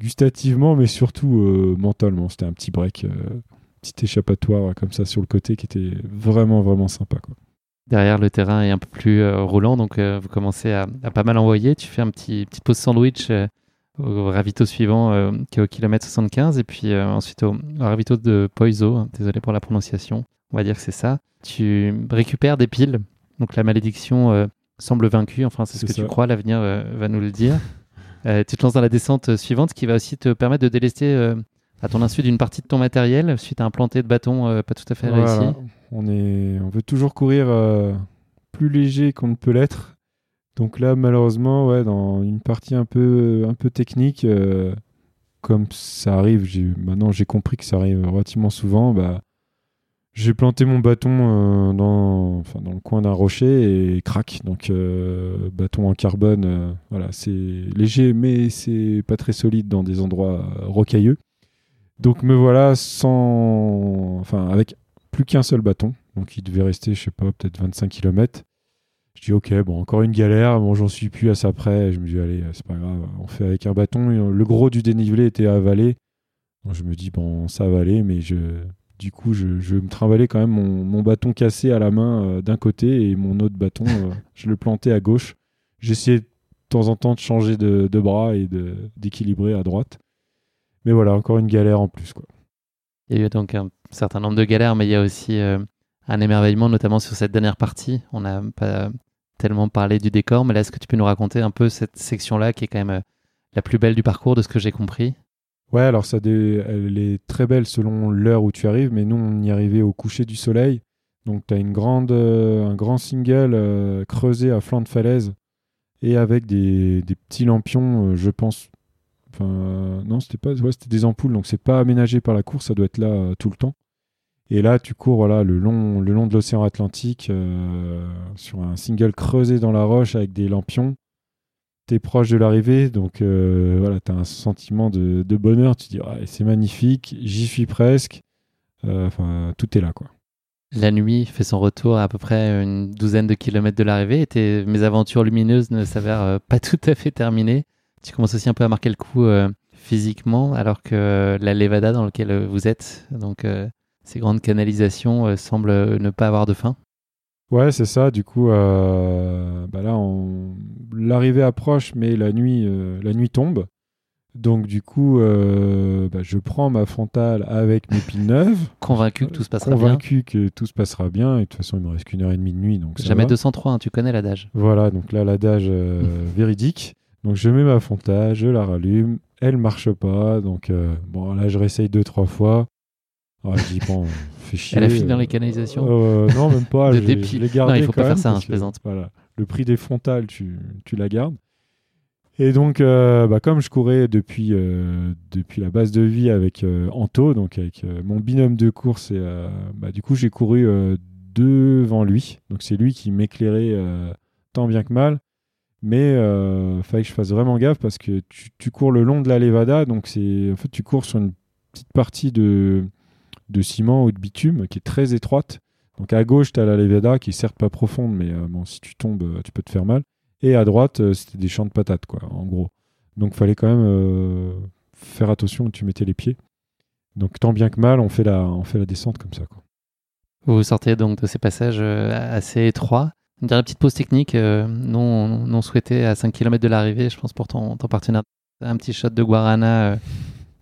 gustativement, mais surtout euh, mentalement. C'était un petit break, euh, petit échappatoire comme ça sur le côté qui était vraiment, vraiment sympa. Derrière, le terrain est un peu plus euh, roulant, donc vous commencez à, pas mal envoyer. Tu fais un petit petite pause sandwich au ravito suivant qui est au kilomètre 75, et puis ensuite au, ravito de Poiso, hein, désolé pour la prononciation, on va dire que c'est ça. Tu récupères des piles, donc la malédiction semble vaincue, enfin c'est ce que tu crois, l'avenir va nous le dire. Euh, tu te lances dans la descente suivante qui va aussi te permettre de délester euh, à ton insu d'une partie de ton matériel suite à un planté de bâton euh, pas tout à fait réussi. On, est, on veut toujours courir plus léger qu'on ne peut l'être. Donc là, malheureusement, ouais, dans une partie un peu, technique, comme ça arrive, maintenant j'ai compris que ça arrive relativement souvent, bah, j'ai planté mon bâton euh, dans, dans le coin d'un rocher et crac. Donc euh, bâton en carbone, euh, voilà, c'est léger mais c'est pas très solide dans des endroits rocailleux. Donc me voilà sans, enfin avec plus qu'un seul bâton. Donc il devait rester, je sais pas, peut-être 25 km. Je dis ok, bon encore une galère. Bon j'en suis plus à ça près. Je me dis allez, c'est pas grave, on fait avec un bâton. Le gros du dénivelé était avalé. Donc, je me dis bon ça va aller, mais je du coup, je, me trimballais quand même mon, bâton cassé à la main euh, d'un côté et mon autre bâton, euh, je le plantais à gauche. J'essayais de temps en temps de changer de, bras et d'équilibrer à droite. Mais voilà, encore une galère en plus. Quoi. Il y a eu donc un certain nombre de galères, mais il y a aussi euh, un émerveillement, notamment sur cette dernière partie. On n'a pas tellement parlé du décor, mais là, est-ce que tu peux nous raconter un peu cette section-là qui est quand même la plus belle du parcours, de ce que j'ai compris? Ouais, alors ça elle est très belle selon l'heure où tu arrives, mais nous on y arrivait au coucher du soleil. Donc tu as une grande, euh, un grand single euh, creusé à flanc de falaise et avec des, petits lampions, euh, je pense. Enfin, non, c'était pas, ouais, c'était des ampoules, donc c'est pas aménagé par la course, ça doit être là tout le temps. Et là, tu cours voilà, le, long, le long de l'océan Atlantique sur un single creusé dans la roche avec des lampions tu es proche de l'arrivée, donc euh, voilà, tu as un sentiment de, bonheur, tu te dis c'est magnifique, j'y suis presque, euh, enfin tout est là quoi. La nuit fait son retour à, peu près une douzaine de kilomètres de l'arrivée et mes aventures lumineuses ne s'avèrent euh, pas tout à fait terminées. Tu commences aussi un peu à marquer le coup physiquement, alors que la Levada dans laquelle vous êtes, donc ces grandes canalisations, semblent ne pas avoir de fin Ouais, c'est ça. Du coup, bah là, on... l'arrivée approche, mais la nuit, la nuit tombe. Donc du coup, euh, bah, je prends ma frontale avec mes piles neuves. Convaincu que tout se passera bien. Convaincu que tout se passera bien. Et de toute façon, il me reste qu'une heure et demie de nuit. Donc Jamais 203, hein, tu connais l'adage. Voilà, donc là, l'adage euh, véridique. Donc je mets ma frontale, je la rallume. Elle marche pas. Donc euh, bon, là, je réessaye deux, trois fois. Alors, je dis, bon, fait chier. Elle a fini dans les canalisations Non, même pas. de je, non, il faut pas faire ça, hein, je plaisante. Voilà. Le prix des frontales, tu, tu la gardes. Et donc, euh, bah, comme je courais depuis, euh, depuis la base de vie avec euh, Anto, donc avec mon binôme de course, et, bah, du coup, j'ai couru devant lui. Donc, c'est lui qui m'éclairait tant bien que mal. Mais il fallait que je fasse vraiment gaffe parce que tu, tu cours le long de la Levada. Donc, en fait, tu cours sur une petite partie de, de ciment ou de bitume qui est très étroite. Donc, à gauche, tu as la Levada qui est certes pas profonde, mais bon, si tu tombes, tu peux te faire mal. Et à droite, euh, c'était des champs de patates, quoi, en gros. Donc, fallait quand même euh, faire attention où tu mettais les pieds. Donc, tant bien que mal, on fait la, descente comme ça. Vous sortez donc de ces passages euh, assez étroits. Une dernière petite pause technique non, non souhaitée à 5 km de l'arrivée, je pense, pour ton, partenaire. Un petit shot de Guarana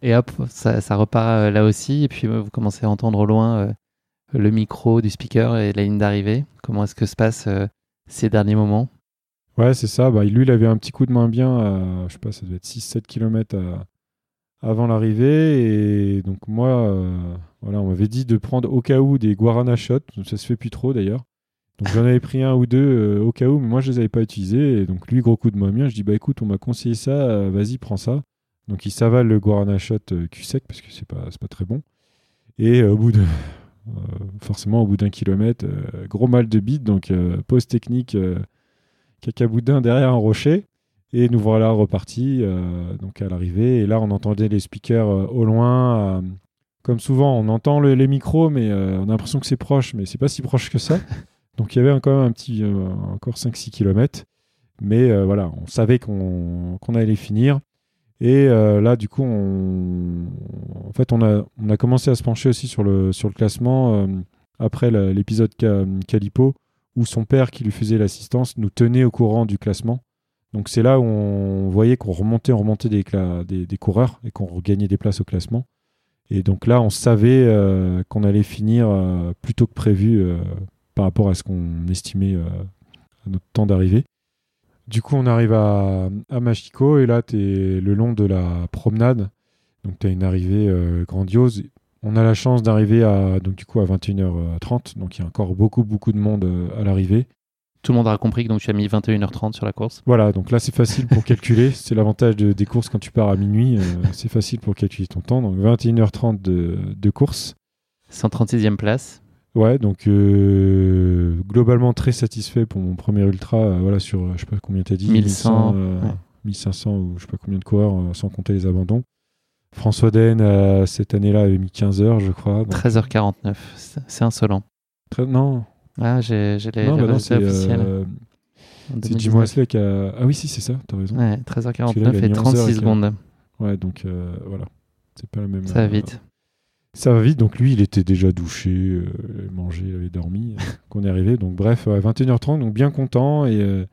et hop, ça, repart là aussi. Et puis vous commencez à entendre au loin le micro du speaker et la ligne d'arrivée. Comment est-ce que se passent ces derniers moments? Ouais, c'est ça. Bah, lui, il avait un petit coup de main bien, à, je sais pas, ça devait être 6-7 km avant l'arrivée. Et donc, moi, euh, voilà, on m'avait dit de prendre au cas où des guarana shots. Ça se fait plus trop d'ailleurs. Donc, j'en avais pris un ou deux euh, au cas où, mais moi, je les avais pas utilisés. Et donc, lui, gros coup de main bien. Je dis, bah écoute, on m'a conseillé ça, euh, vas-y, prends ça. Donc, il s'avale le guarana shot cul sec parce que c'est pas, pas très bon. Et au bout de. forcément, au bout d'un kilomètre, gros mal de bite. Donc, pause technique cacaboudin derrière un rocher. Et nous voilà repartis euh, donc à l'arrivée. Et là, on entendait les speakers euh, au loin. Euh, comme souvent, on entend les micros, mais on a l'impression que c'est proche, mais c'est pas si proche que ça. Donc il y avait quand même un petit, encore 5-6 km. Mais voilà, on savait qu'on allait finir. Et là, du coup, on, en fait, on a, commencé à se pencher aussi sur le, classement après l'épisode Calipo où son père, qui lui faisait l'assistance, nous tenait au courant du classement. Donc c'est là où on voyait qu'on remontait, on remontait des, coureurs et qu'on regagnait des places au classement. Et donc là, on savait euh, qu'on allait finir euh, plus tôt que prévu euh, par rapport à ce qu'on estimait à notre temps d'arrivée. Du coup, on arrive à, à Machiko et là, tu es le long de la promenade. Donc tu as une arrivée grandiose. On a la chance d'arriver à donc du coup à 21h30, donc il y a encore beaucoup beaucoup de monde euh, à l'arrivée. Tout le monde aura compris que donc tu as mis 21h30 sur la course. Voilà, donc là c'est facile pour calculer. C'est l'avantage des courses quand tu pars à minuit. Euh, c'est facile pour calculer ton temps. Donc 21h30 de, de course. 136e place. Ouais, donc euh, globalement très satisfait pour mon premier ultra. voilà, sur je sais pas combien tu as dit 1100, 1500 ou je sais pas combien de coureurs sans compter les abandons. François Den, euh, cette année-là, avait mis 15 heures, je crois. 13h49, c'est insolent. Non. Ah, j'ai les, non, bah officiels. Euh, c'est Jim Wesley qui a. Ah oui, si, c'est ça, t'as raison. Ouais, 13h49 et 36 secondes. Ouais, donc euh, voilà. C'est pas la même. Ça va vite. Ça va vite, donc lui, il était déjà douché, mangé, il avait dormi quand on est arrivé. Donc bref, à 21h30, donc bien content et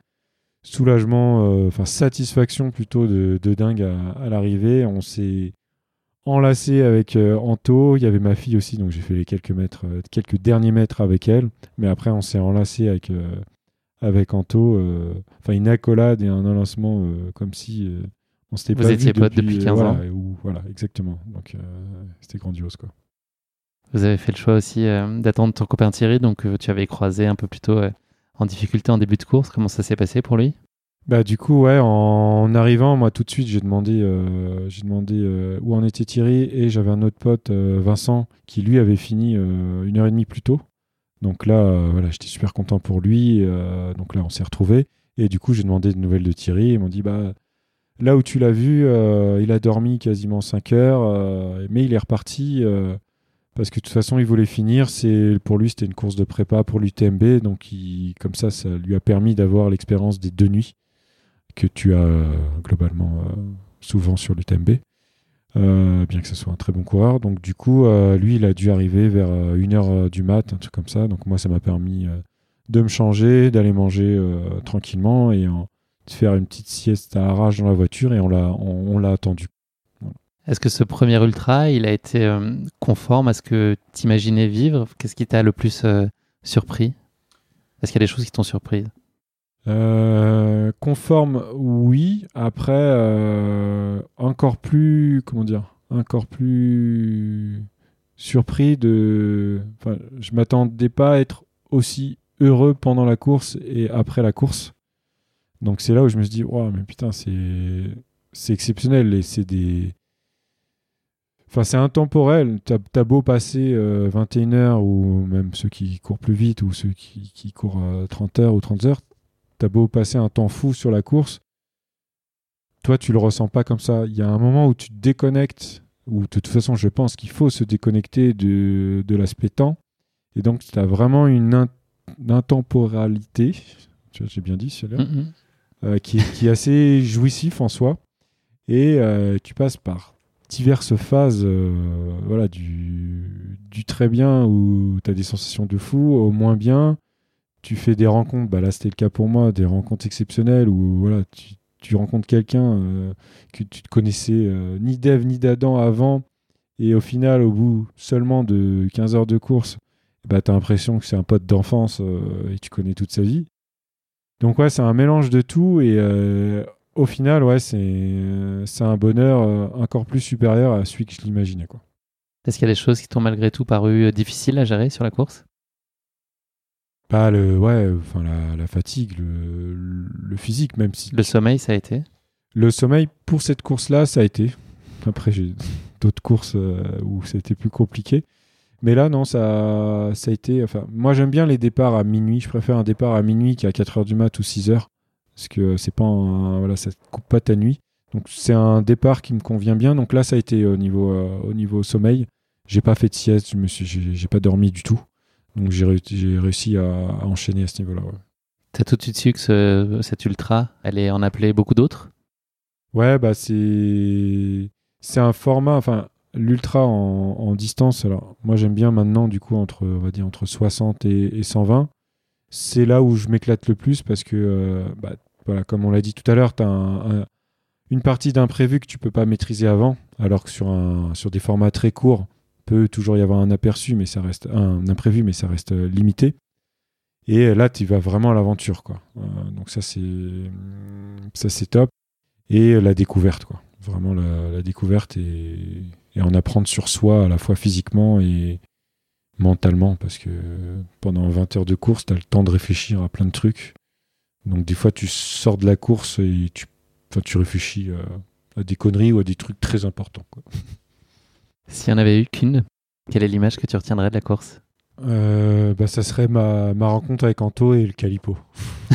soulagement, enfin satisfaction plutôt de, dingue à l'arrivée. On s'est enlacé avec euh, Anto. Il y avait ma fille aussi, donc j'ai fait les quelques mètres, euh, quelques derniers mètres avec elle. Mais après, on s'est enlacé avec euh, avec Anto. Enfin, une accolade et un enlacement comme si on s'était pas étiez vu depuis, depuis 15 voilà, ans. voilà, exactement. Donc c'était grandiose, quoi. Vous avez fait le choix aussi d'attendre ton copain Thierry, donc tu avais croisé un peu plus tôt en difficulté en début de course. Comment ça s'est passé pour lui? Bah du coup ouais en arrivant moi tout de suite j'ai demandé euh, j'ai demandé euh, où en était Thierry et j'avais un autre pote euh, Vincent qui lui avait fini une heure et demie plus tôt donc là voilà j'étais super content pour lui donc là on s'est retrouvés et du coup j'ai demandé de nouvelles de Thierry ils m'ont dit bah là où tu l'as vu il a dormi quasiment 5 heures mais il est reparti parce que de toute façon il voulait finir c'est pour lui c'était une course de prépa pour l'UTMB donc comme ça ça lui a permis d'avoir l'expérience des deux nuits que tu as euh, globalement euh, souvent sur l'UTMB. bien que ce soit un très bon coureur. Donc du coup, lui, il a dû arriver vers 1h du mat, un truc comme ça. Donc moi, ça m'a permis de me changer, d'aller manger tranquillement et de faire une petite sieste à arrache dans la voiture et on l'a on, l'a attendu. Est-ce que ce premier ultra, il a été euh, conforme à ce que tu imaginais vivre? Qu'est-ce qui t'a le plus euh, surpris? Est-ce qu'il y a des choses qui t'ont surpris euh, Conforme, oui. Après, encore plus, comment dire, encore plus surpris de. Enfin, je m'attendais pas à être aussi heureux pendant la course et après la course. Donc c'est là où je me suis dit, wow, mais putain, c'est exceptionnel et c'est des Enfin, c'est intemporel. T'as as beau passer 21 euh, heures, ou même ceux qui courent plus vite, ou ceux qui, courent 30 heures ou 30 heures, t'as beau passer un temps fou sur la course, toi, tu le ressens pas comme ça. Il y a un moment où tu te déconnectes, ou de toute façon, je pense qu'il faut se déconnecter de, de l'aspect temps. Et donc, tu as vraiment une, intemporalité, j'ai bien dit euh, qui, qui, est assez jouissif en soi. Et euh, tu passes par diverses phases euh, voilà, du, très bien où tu as des sensations de fou, au moins bien. Tu fais des rencontres, bah là c'était le cas pour moi, des rencontres exceptionnelles où voilà, tu, rencontres quelqu'un euh, que tu ne connaissais euh, ni d'Ève ni d'Adam avant, et au final, au bout seulement de 15 heures de course, bah, tu as l'impression que c'est un pote d'enfance et tu connais toute sa vie. Donc ouais, c'est un mélange de tout et au final, ouais, c'est un bonheur euh, encore plus supérieur à celui que je l'imaginais. Quoi. Est-ce qu'il y a des choses qui t'ont malgré tout paru euh, difficiles à gérer sur la course? Pas le, ouais, enfin la, fatigue, le, physique, même si. Le sommeil, ça a été? Le sommeil pour cette course-là, ça a été. Après, j'ai d'autres courses euh, où c'était plus compliqué. Mais là, non, ça, ça a été. Enfin, moi, j'aime bien les départs à minuit. Je préfère un départ à minuit qu'à 4 h du mat ou 6 h parce que c'est pas voilà, ça coupe pas ta nuit. Donc c'est un départ qui me convient bien. Donc là, ça a été au niveau, euh, au niveau sommeil. J'ai pas fait de sieste, je me suis, j'ai, pas dormi du tout. Donc j'ai, réussi à, enchaîner à ce niveau-là. Ouais. T'as tout de suite su que ce, cette ultra, elle est en appelée beaucoup d'autres? Ouais, bah c'est c'est un format, enfin l'ultra en, distance. Alors moi j'aime bien maintenant du coup entre on va dire entre 60 et, et 120. C'est là où je m'éclate le plus parce que euh, bah, comme on l'a dit tout à l'heure, tu as une partie d'imprévu que tu peux pas maîtriser avant, alors que sur, des formats très courts, peut toujours y avoir un aperçu, mais ça reste un imprévu, mais ça reste euh, limité. Et là, tu vas vraiment à l'aventure, quoi. Euh, donc ça, c'est ça, c'est top. Et la découverte, quoi. Vraiment la, découverte et, et, en apprendre sur soi à la fois physiquement et, mentalement, parce que pendant 20 heures de course, tu as le temps de réfléchir à plein de trucs. Donc des fois, tu sors de la course et tu, tu réfléchis à, des conneries ou à des trucs très importants. S'il n'y en avait eu qu'une, quelle est l'image que tu retiendrais de la course? Euh, bah, Ça serait ma, ma, rencontre avec Anto et le Calipo.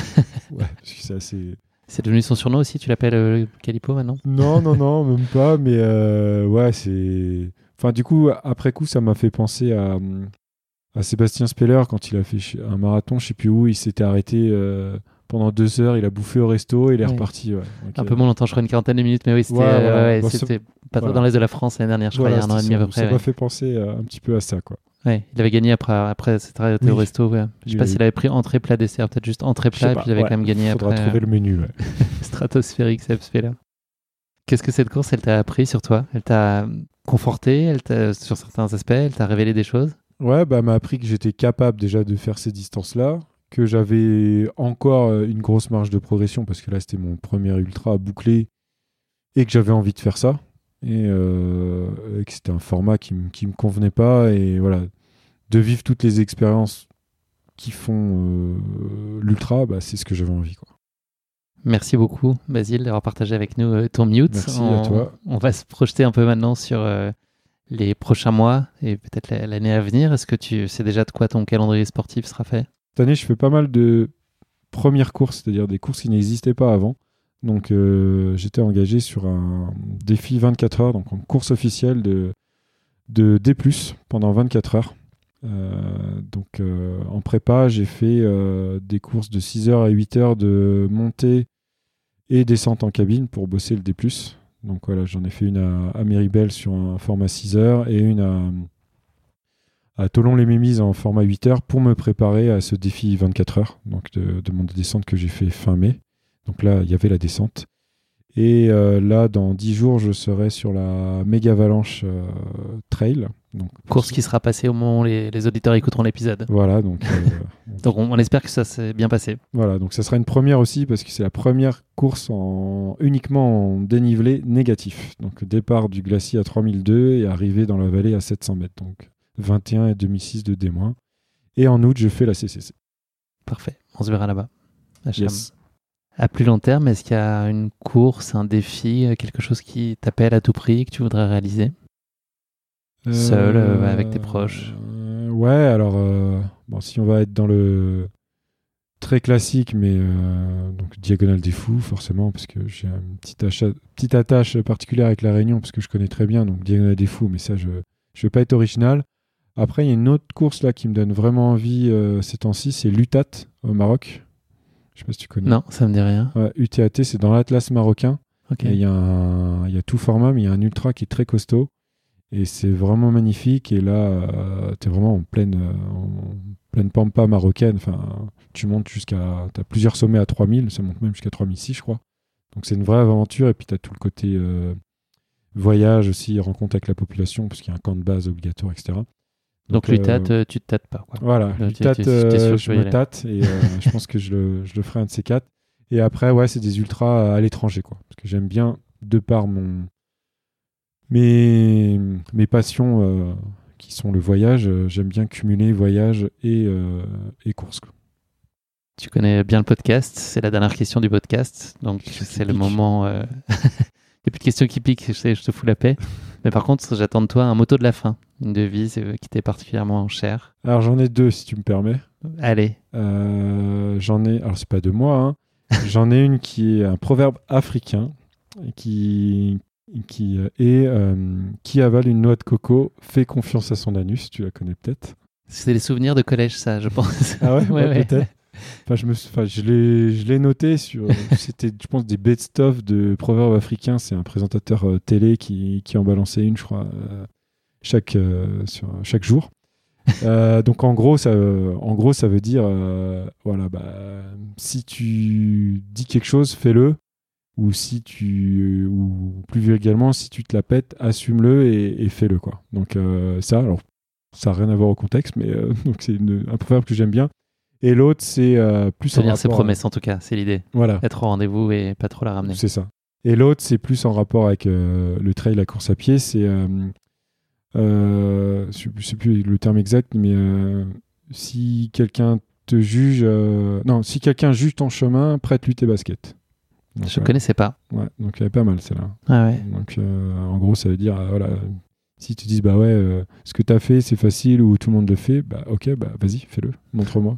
ouais, c'est assez... C'est devenu son surnom aussi, tu l'appelles euh, Calipo maintenant? Non, non, non, même pas, mais euh, ouais, c'est... Enfin, du coup, après coup, ça m'a fait penser à, à Sébastien Speller quand il a fait un marathon, je sais plus où, il s'était arrêté euh, pendant deux heures, il a bouffé au resto et il est reparti. un peu moins longtemps, je crois une quarantaine de minutes, mais oui, c'était euh, pas trop dans l'est de la France l'année dernière, je crois, il y a un an et demi à peu près. Ça m'a fait penser euh, un petit peu à ça, quoi. Ouais, il avait gagné après, après s'être arrêté au resto. Ouais. Je sais pas s'il avait pris entrée, plat, dessert, peut-être juste entrée, plat, et puis il avait quand même gagné Faudra après. trouver le menu. Stratosphérique, Seb Speller. Qu'est-ce que cette course, elle t'a appris sur toi? Elle t'a conforté? Elle t'a, sur certains aspects Elle t'a révélé des choses? Ouais, bah, m'a appris que j'étais capable déjà de faire ces distances-là, que j'avais encore euh, une grosse marge de progression parce que là, c'était mon premier ultra bouclé et que j'avais envie de faire ça. Et, euh, que c'était un format qui, qui me convenait pas. Et voilà, de vivre toutes les expériences qui font euh, l'ultra, bah, c'est ce que j'avais envie. Quoi. Merci beaucoup, Basile, d'avoir partagé avec nous euh, ton mute. Merci à toi. On va se projeter un peu maintenant sur euh, les prochains mois et peut-être l'année à venir. Est-ce que tu sais déjà de quoi ton calendrier sportif sera fait? Cette année, je fais pas mal de premières courses, c'est-à-dire des courses qui n'existaient pas avant. Donc, euh, j'étais engagé sur un défi 24 heures, donc en course officielle de, D, pendant 24 heures. donc en prépa, j'ai fait des courses de 6 heures à 8 heures de montée et descente en cabine pour bosser le D+. Donc voilà, j'en ai fait une à, à sur un format 6 heures et une à, Toulon-les-Mémises en format 8 heures pour me préparer à ce défi 24 heures donc de, de mon descente que j'ai fait fin mai. Donc là, il y avait la descente. Et euh, là, dans 10 jours, je serai sur la méga avalanche euh, trail. Donc, Course qui sera passée au moment où les, les auditeurs écouteront l'épisode. Voilà, donc, euh, Donc on, on espère que ça s'est bien passé. voilà, donc ça sera une première aussi parce que c'est la première course en, uniquement en dénivelé négatif. Donc départ du glacier à 3002 et arrivée dans la vallée à 700 mètres. Donc 21 et 2006 de D-. Et en août, je fais la CCC. Parfait. On se verra là-bas. Yes. À plus long terme, est-ce qu'il y a une course, un défi, euh, quelque chose qui t'appelle à tout prix, que tu voudrais réaliser? Seul, euh, avec tes proches euh, Ouais, alors, bon, si on va être dans le très classique, mais donc Diagonale des Fous, forcément, parce que j'ai une petite, achat- petite attache particulière avec La Réunion, parce que je connais très bien, donc Diagonale des Fous, mais ça, je ne vais pas être original. Après, il y a une autre course là qui me donne vraiment envie ces temps-ci, c'est l'UTAT au Maroc. Je sais pas si tu connais. Non, ça me dit rien. Ouais, UTAT, c'est dans l'Atlas marocain. Il y, a y tout format, mais il y a un ultra qui est très costaud. Et c'est vraiment magnifique. Et là, tu es vraiment en pleine, euh, en pleine pampa marocaine. Enfin, tu montes jusqu'à. Tu as plusieurs sommets à 3000, ça monte même jusqu'à 3006, je crois. Donc c'est une vraie aventure. Et puis tu as tout le côté euh, voyage aussi, rencontre avec la population, parce qu'il y a un camp de base obligatoire, etc. Donc l'UTAT, euh, tu te tâtes pas. Quoi. voilà, Là, du tu- tâte, euh, je me tâte et euh, je pense que je le, je le ferai un de ces quatre. Et après, ouais, c'est des ultras à l'étranger, quoi. Parce que j'aime bien, de par mon mes, mes passions euh, qui sont le voyage, euh, j'aime bien cumuler voyage et, euh, et course. quoi. Tu connais bien le podcast, c'est la dernière question du podcast, donc c'est le moment. Il n'y a plus de questions qui piquent, je sais, je te fous la paix. Mais par contre, j'attends de toi un moto de la fin, une devise euh, qui t'est particulièrement chère. Alors j'en ai deux, si tu me permets. Allez, Euh, j'en ai, alors c'est pas de moi, hein. j'en ai une qui est un proverbe africain qui, qui euh, est euh, qui avale une noix de coco fait confiance à son anus. Tu la connais peut-être. c'est les souvenirs de collège, ça, je pense. Ah ouais, Ouais, ouais. peut-être. Enfin, je me, suis- enfin, je l'ai, je l'ai noté sur. C'était, je pense, des best-of de proverbes africains. C'est un présentateur euh, télé qui, qui en balançait une, je crois, euh, chaque euh, sur chaque jour. Euh, donc en gros, ça, en gros, ça veut dire, euh, voilà, bah, si tu dis quelque chose, fais-le. Ou si tu, ou plus vulgairement, si tu te la pètes, assume-le et, et fais-le quoi. Donc euh, ça, alors ça n'a rien à voir au contexte, mais euh, donc c'est une- un proverbe que j'aime bien. Et l'autre, c'est euh, plus en Tenir ses rapport à- promesses, en tout cas, c'est l'idée. Voilà, Être au rendez-vous et pas trop la ramener. c'est ça. Et l'autre, c'est plus en rapport avec euh, le trail, la course à pied. C'est, euh, euh, je ne sais plus le terme exact, mais si quelqu'un te juge, non, si quelqu'un juge ton chemin, prête-lui tes baskets. Donc, Je ouais, connaissais pas. ouais, donc elle est pas mal celle-là. Ah ouais. Donc en gros, ça veut dire, voilà, si tu dis, bah ouais, euh, ce que tu as fait, c'est facile ou tout le monde le fait, bah ok, bah vas-y, fais-le, montre-moi.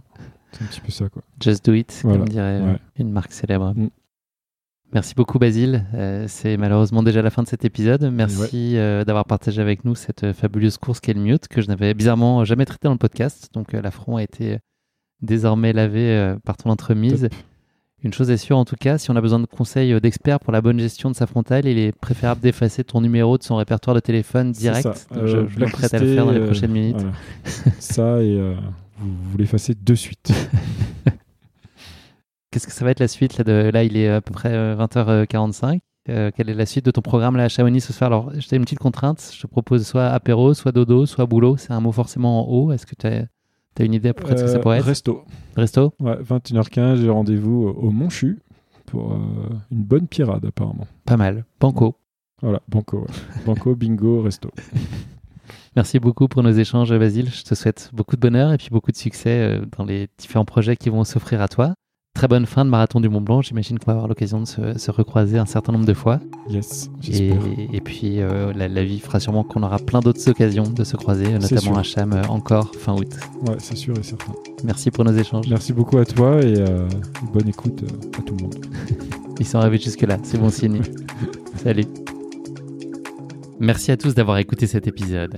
C'est un petit peu ça, quoi. Just do it, Voilà. comme dirait euh, Ouais. une marque célèbre. Mm. Merci beaucoup Basile. Euh, c'est malheureusement déjà la fin de cet épisode. Merci euh, d'avoir partagé avec nous cette fabuleuse course qu'est le Mute que je n'avais bizarrement jamais traité dans le podcast. Donc euh, l'affront a été désormais lavé par ton entremise. Top. Une chose est sûre en tout cas, si on a besoin de conseils d'experts pour la bonne gestion de sa frontale, il est préférable d'effacer ton numéro de son répertoire de téléphone direct. Donc, je, je m'apprête à le faire dans les prochaines minutes. voilà. ça et vous, vous l'effacez de suite. Qu'est-ce que ça va être la suite là, de, là, il est à peu près euh, 20h45. Euh, quelle est la suite de ton programme là à Chamonix ce soir? Alors, je t'ai une petite contrainte. Je te propose soit apéro, soit dodo, soit boulot. C'est un mot forcément en haut. Est-ce que tu as, une idée à peu près de ce que ça Euh, pourrait être? Resto. Resto? Ouais, 21h15, j'ai rendez-vous au Montchu pour euh, une bonne pirade apparemment. Pas mal. Banco. Voilà, banco. ouais. banco, bingo, resto. Merci beaucoup pour nos échanges, Basile. Je te souhaite beaucoup de bonheur et puis beaucoup de succès euh, dans les différents projets qui vont s'offrir à toi. Très bonne fin de marathon du Mont Blanc. J'imagine qu'on va avoir l'occasion de se, se recroiser un certain nombre de fois. Yes, Et, j'espère. et puis euh, la, la vie fera sûrement qu'on aura plein d'autres occasions de se croiser, notamment à Cham euh, encore fin août. Ouais, c'est sûr et certain. Merci pour nos échanges. Merci beaucoup à toi et euh, bonne écoute à tout le monde. Ils sont arrivés jusque-là, c'est bon signe. Salut. Merci à tous d'avoir écouté cet épisode.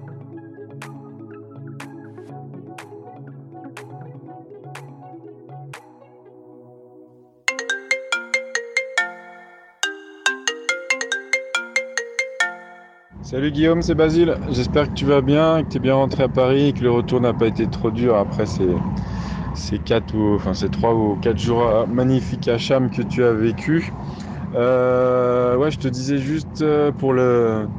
Salut Guillaume, c'est Basile. J'espère que tu vas bien, que tu es bien rentré à Paris et que le retour n'a pas été trop dur après ces, ces, quatre ou, enfin, ces 3 ou 4 jours magnifiques à Cham que tu as vécu. Euh, ouais, je te disais juste euh, pour le,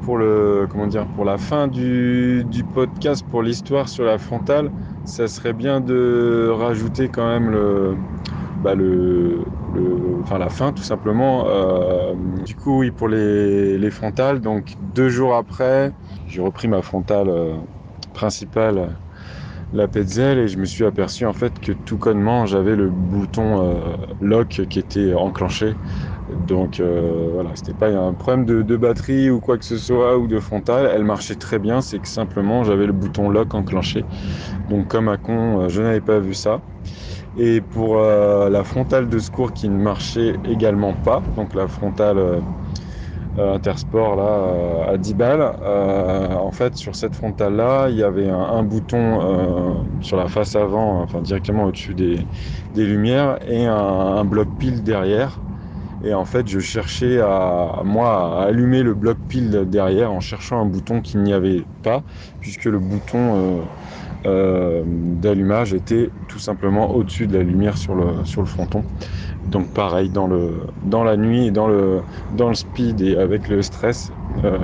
pour le, comment dire, pour la fin du, du podcast, pour l'histoire sur la frontale, ça serait bien de rajouter quand même le, bah le, enfin la fin tout simplement. Euh, du coup, oui, pour les, les, frontales, donc deux jours après, j'ai repris ma frontale euh, principale, la Petzel, et je me suis aperçu en fait que tout connement, j'avais le bouton euh, lock qui était enclenché. Donc voilà, c'était pas un problème de, de, batterie ou quoi que ce soit ou de frontale, elle marchait très bien, c'est que simplement j'avais le bouton lock enclenché. Donc comme à con, je n'avais pas vu ça. Et pour euh, la frontale de secours qui ne marchait également pas, donc la frontale euh, euh, intersport là à 10 balles, en fait sur cette frontale là, il y avait un, bouton sur la face avant, enfin directement au-dessus des, lumières et un, un, bloc pile derrière. Et en fait, je cherchais à, moi à allumer le bloc pile derrière en cherchant un bouton qu'il n'y avait pas, puisque le bouton euh, d'allumage était tout simplement au-dessus de la lumière sur le, sur le fronton. Donc pareil, dans, le, dans la nuit, dans le, dans le speed et avec le stress, euh,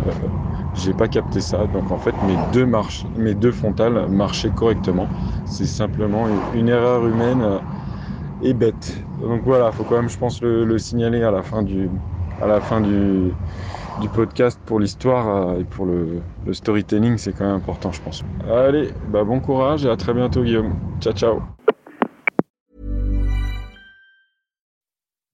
j'ai pas capté ça. Donc en fait, mes deux, marches, mes deux frontales marchaient correctement. C'est simplement une, erreur humaine euh, et bête. Donc voilà, faut quand même, je pense, le, le signaler à la fin du, à la fin du, du podcast pour l'histoire euh, et pour le, le storytelling, c'est quand même important, je pense. Allez, bah bon courage et à très bientôt, Guillaume. Ciao, ciao.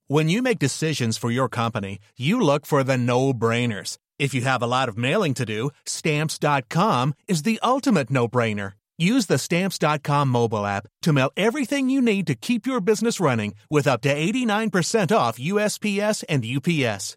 When you make decisions for your company, you look for the no-brainers. If you have a lot of mailing to do, stamps.com is the ultimate no-brainer. Use the stamps.com mobile app to mail everything you need to keep your business running with up to 89% off USPS and UPS.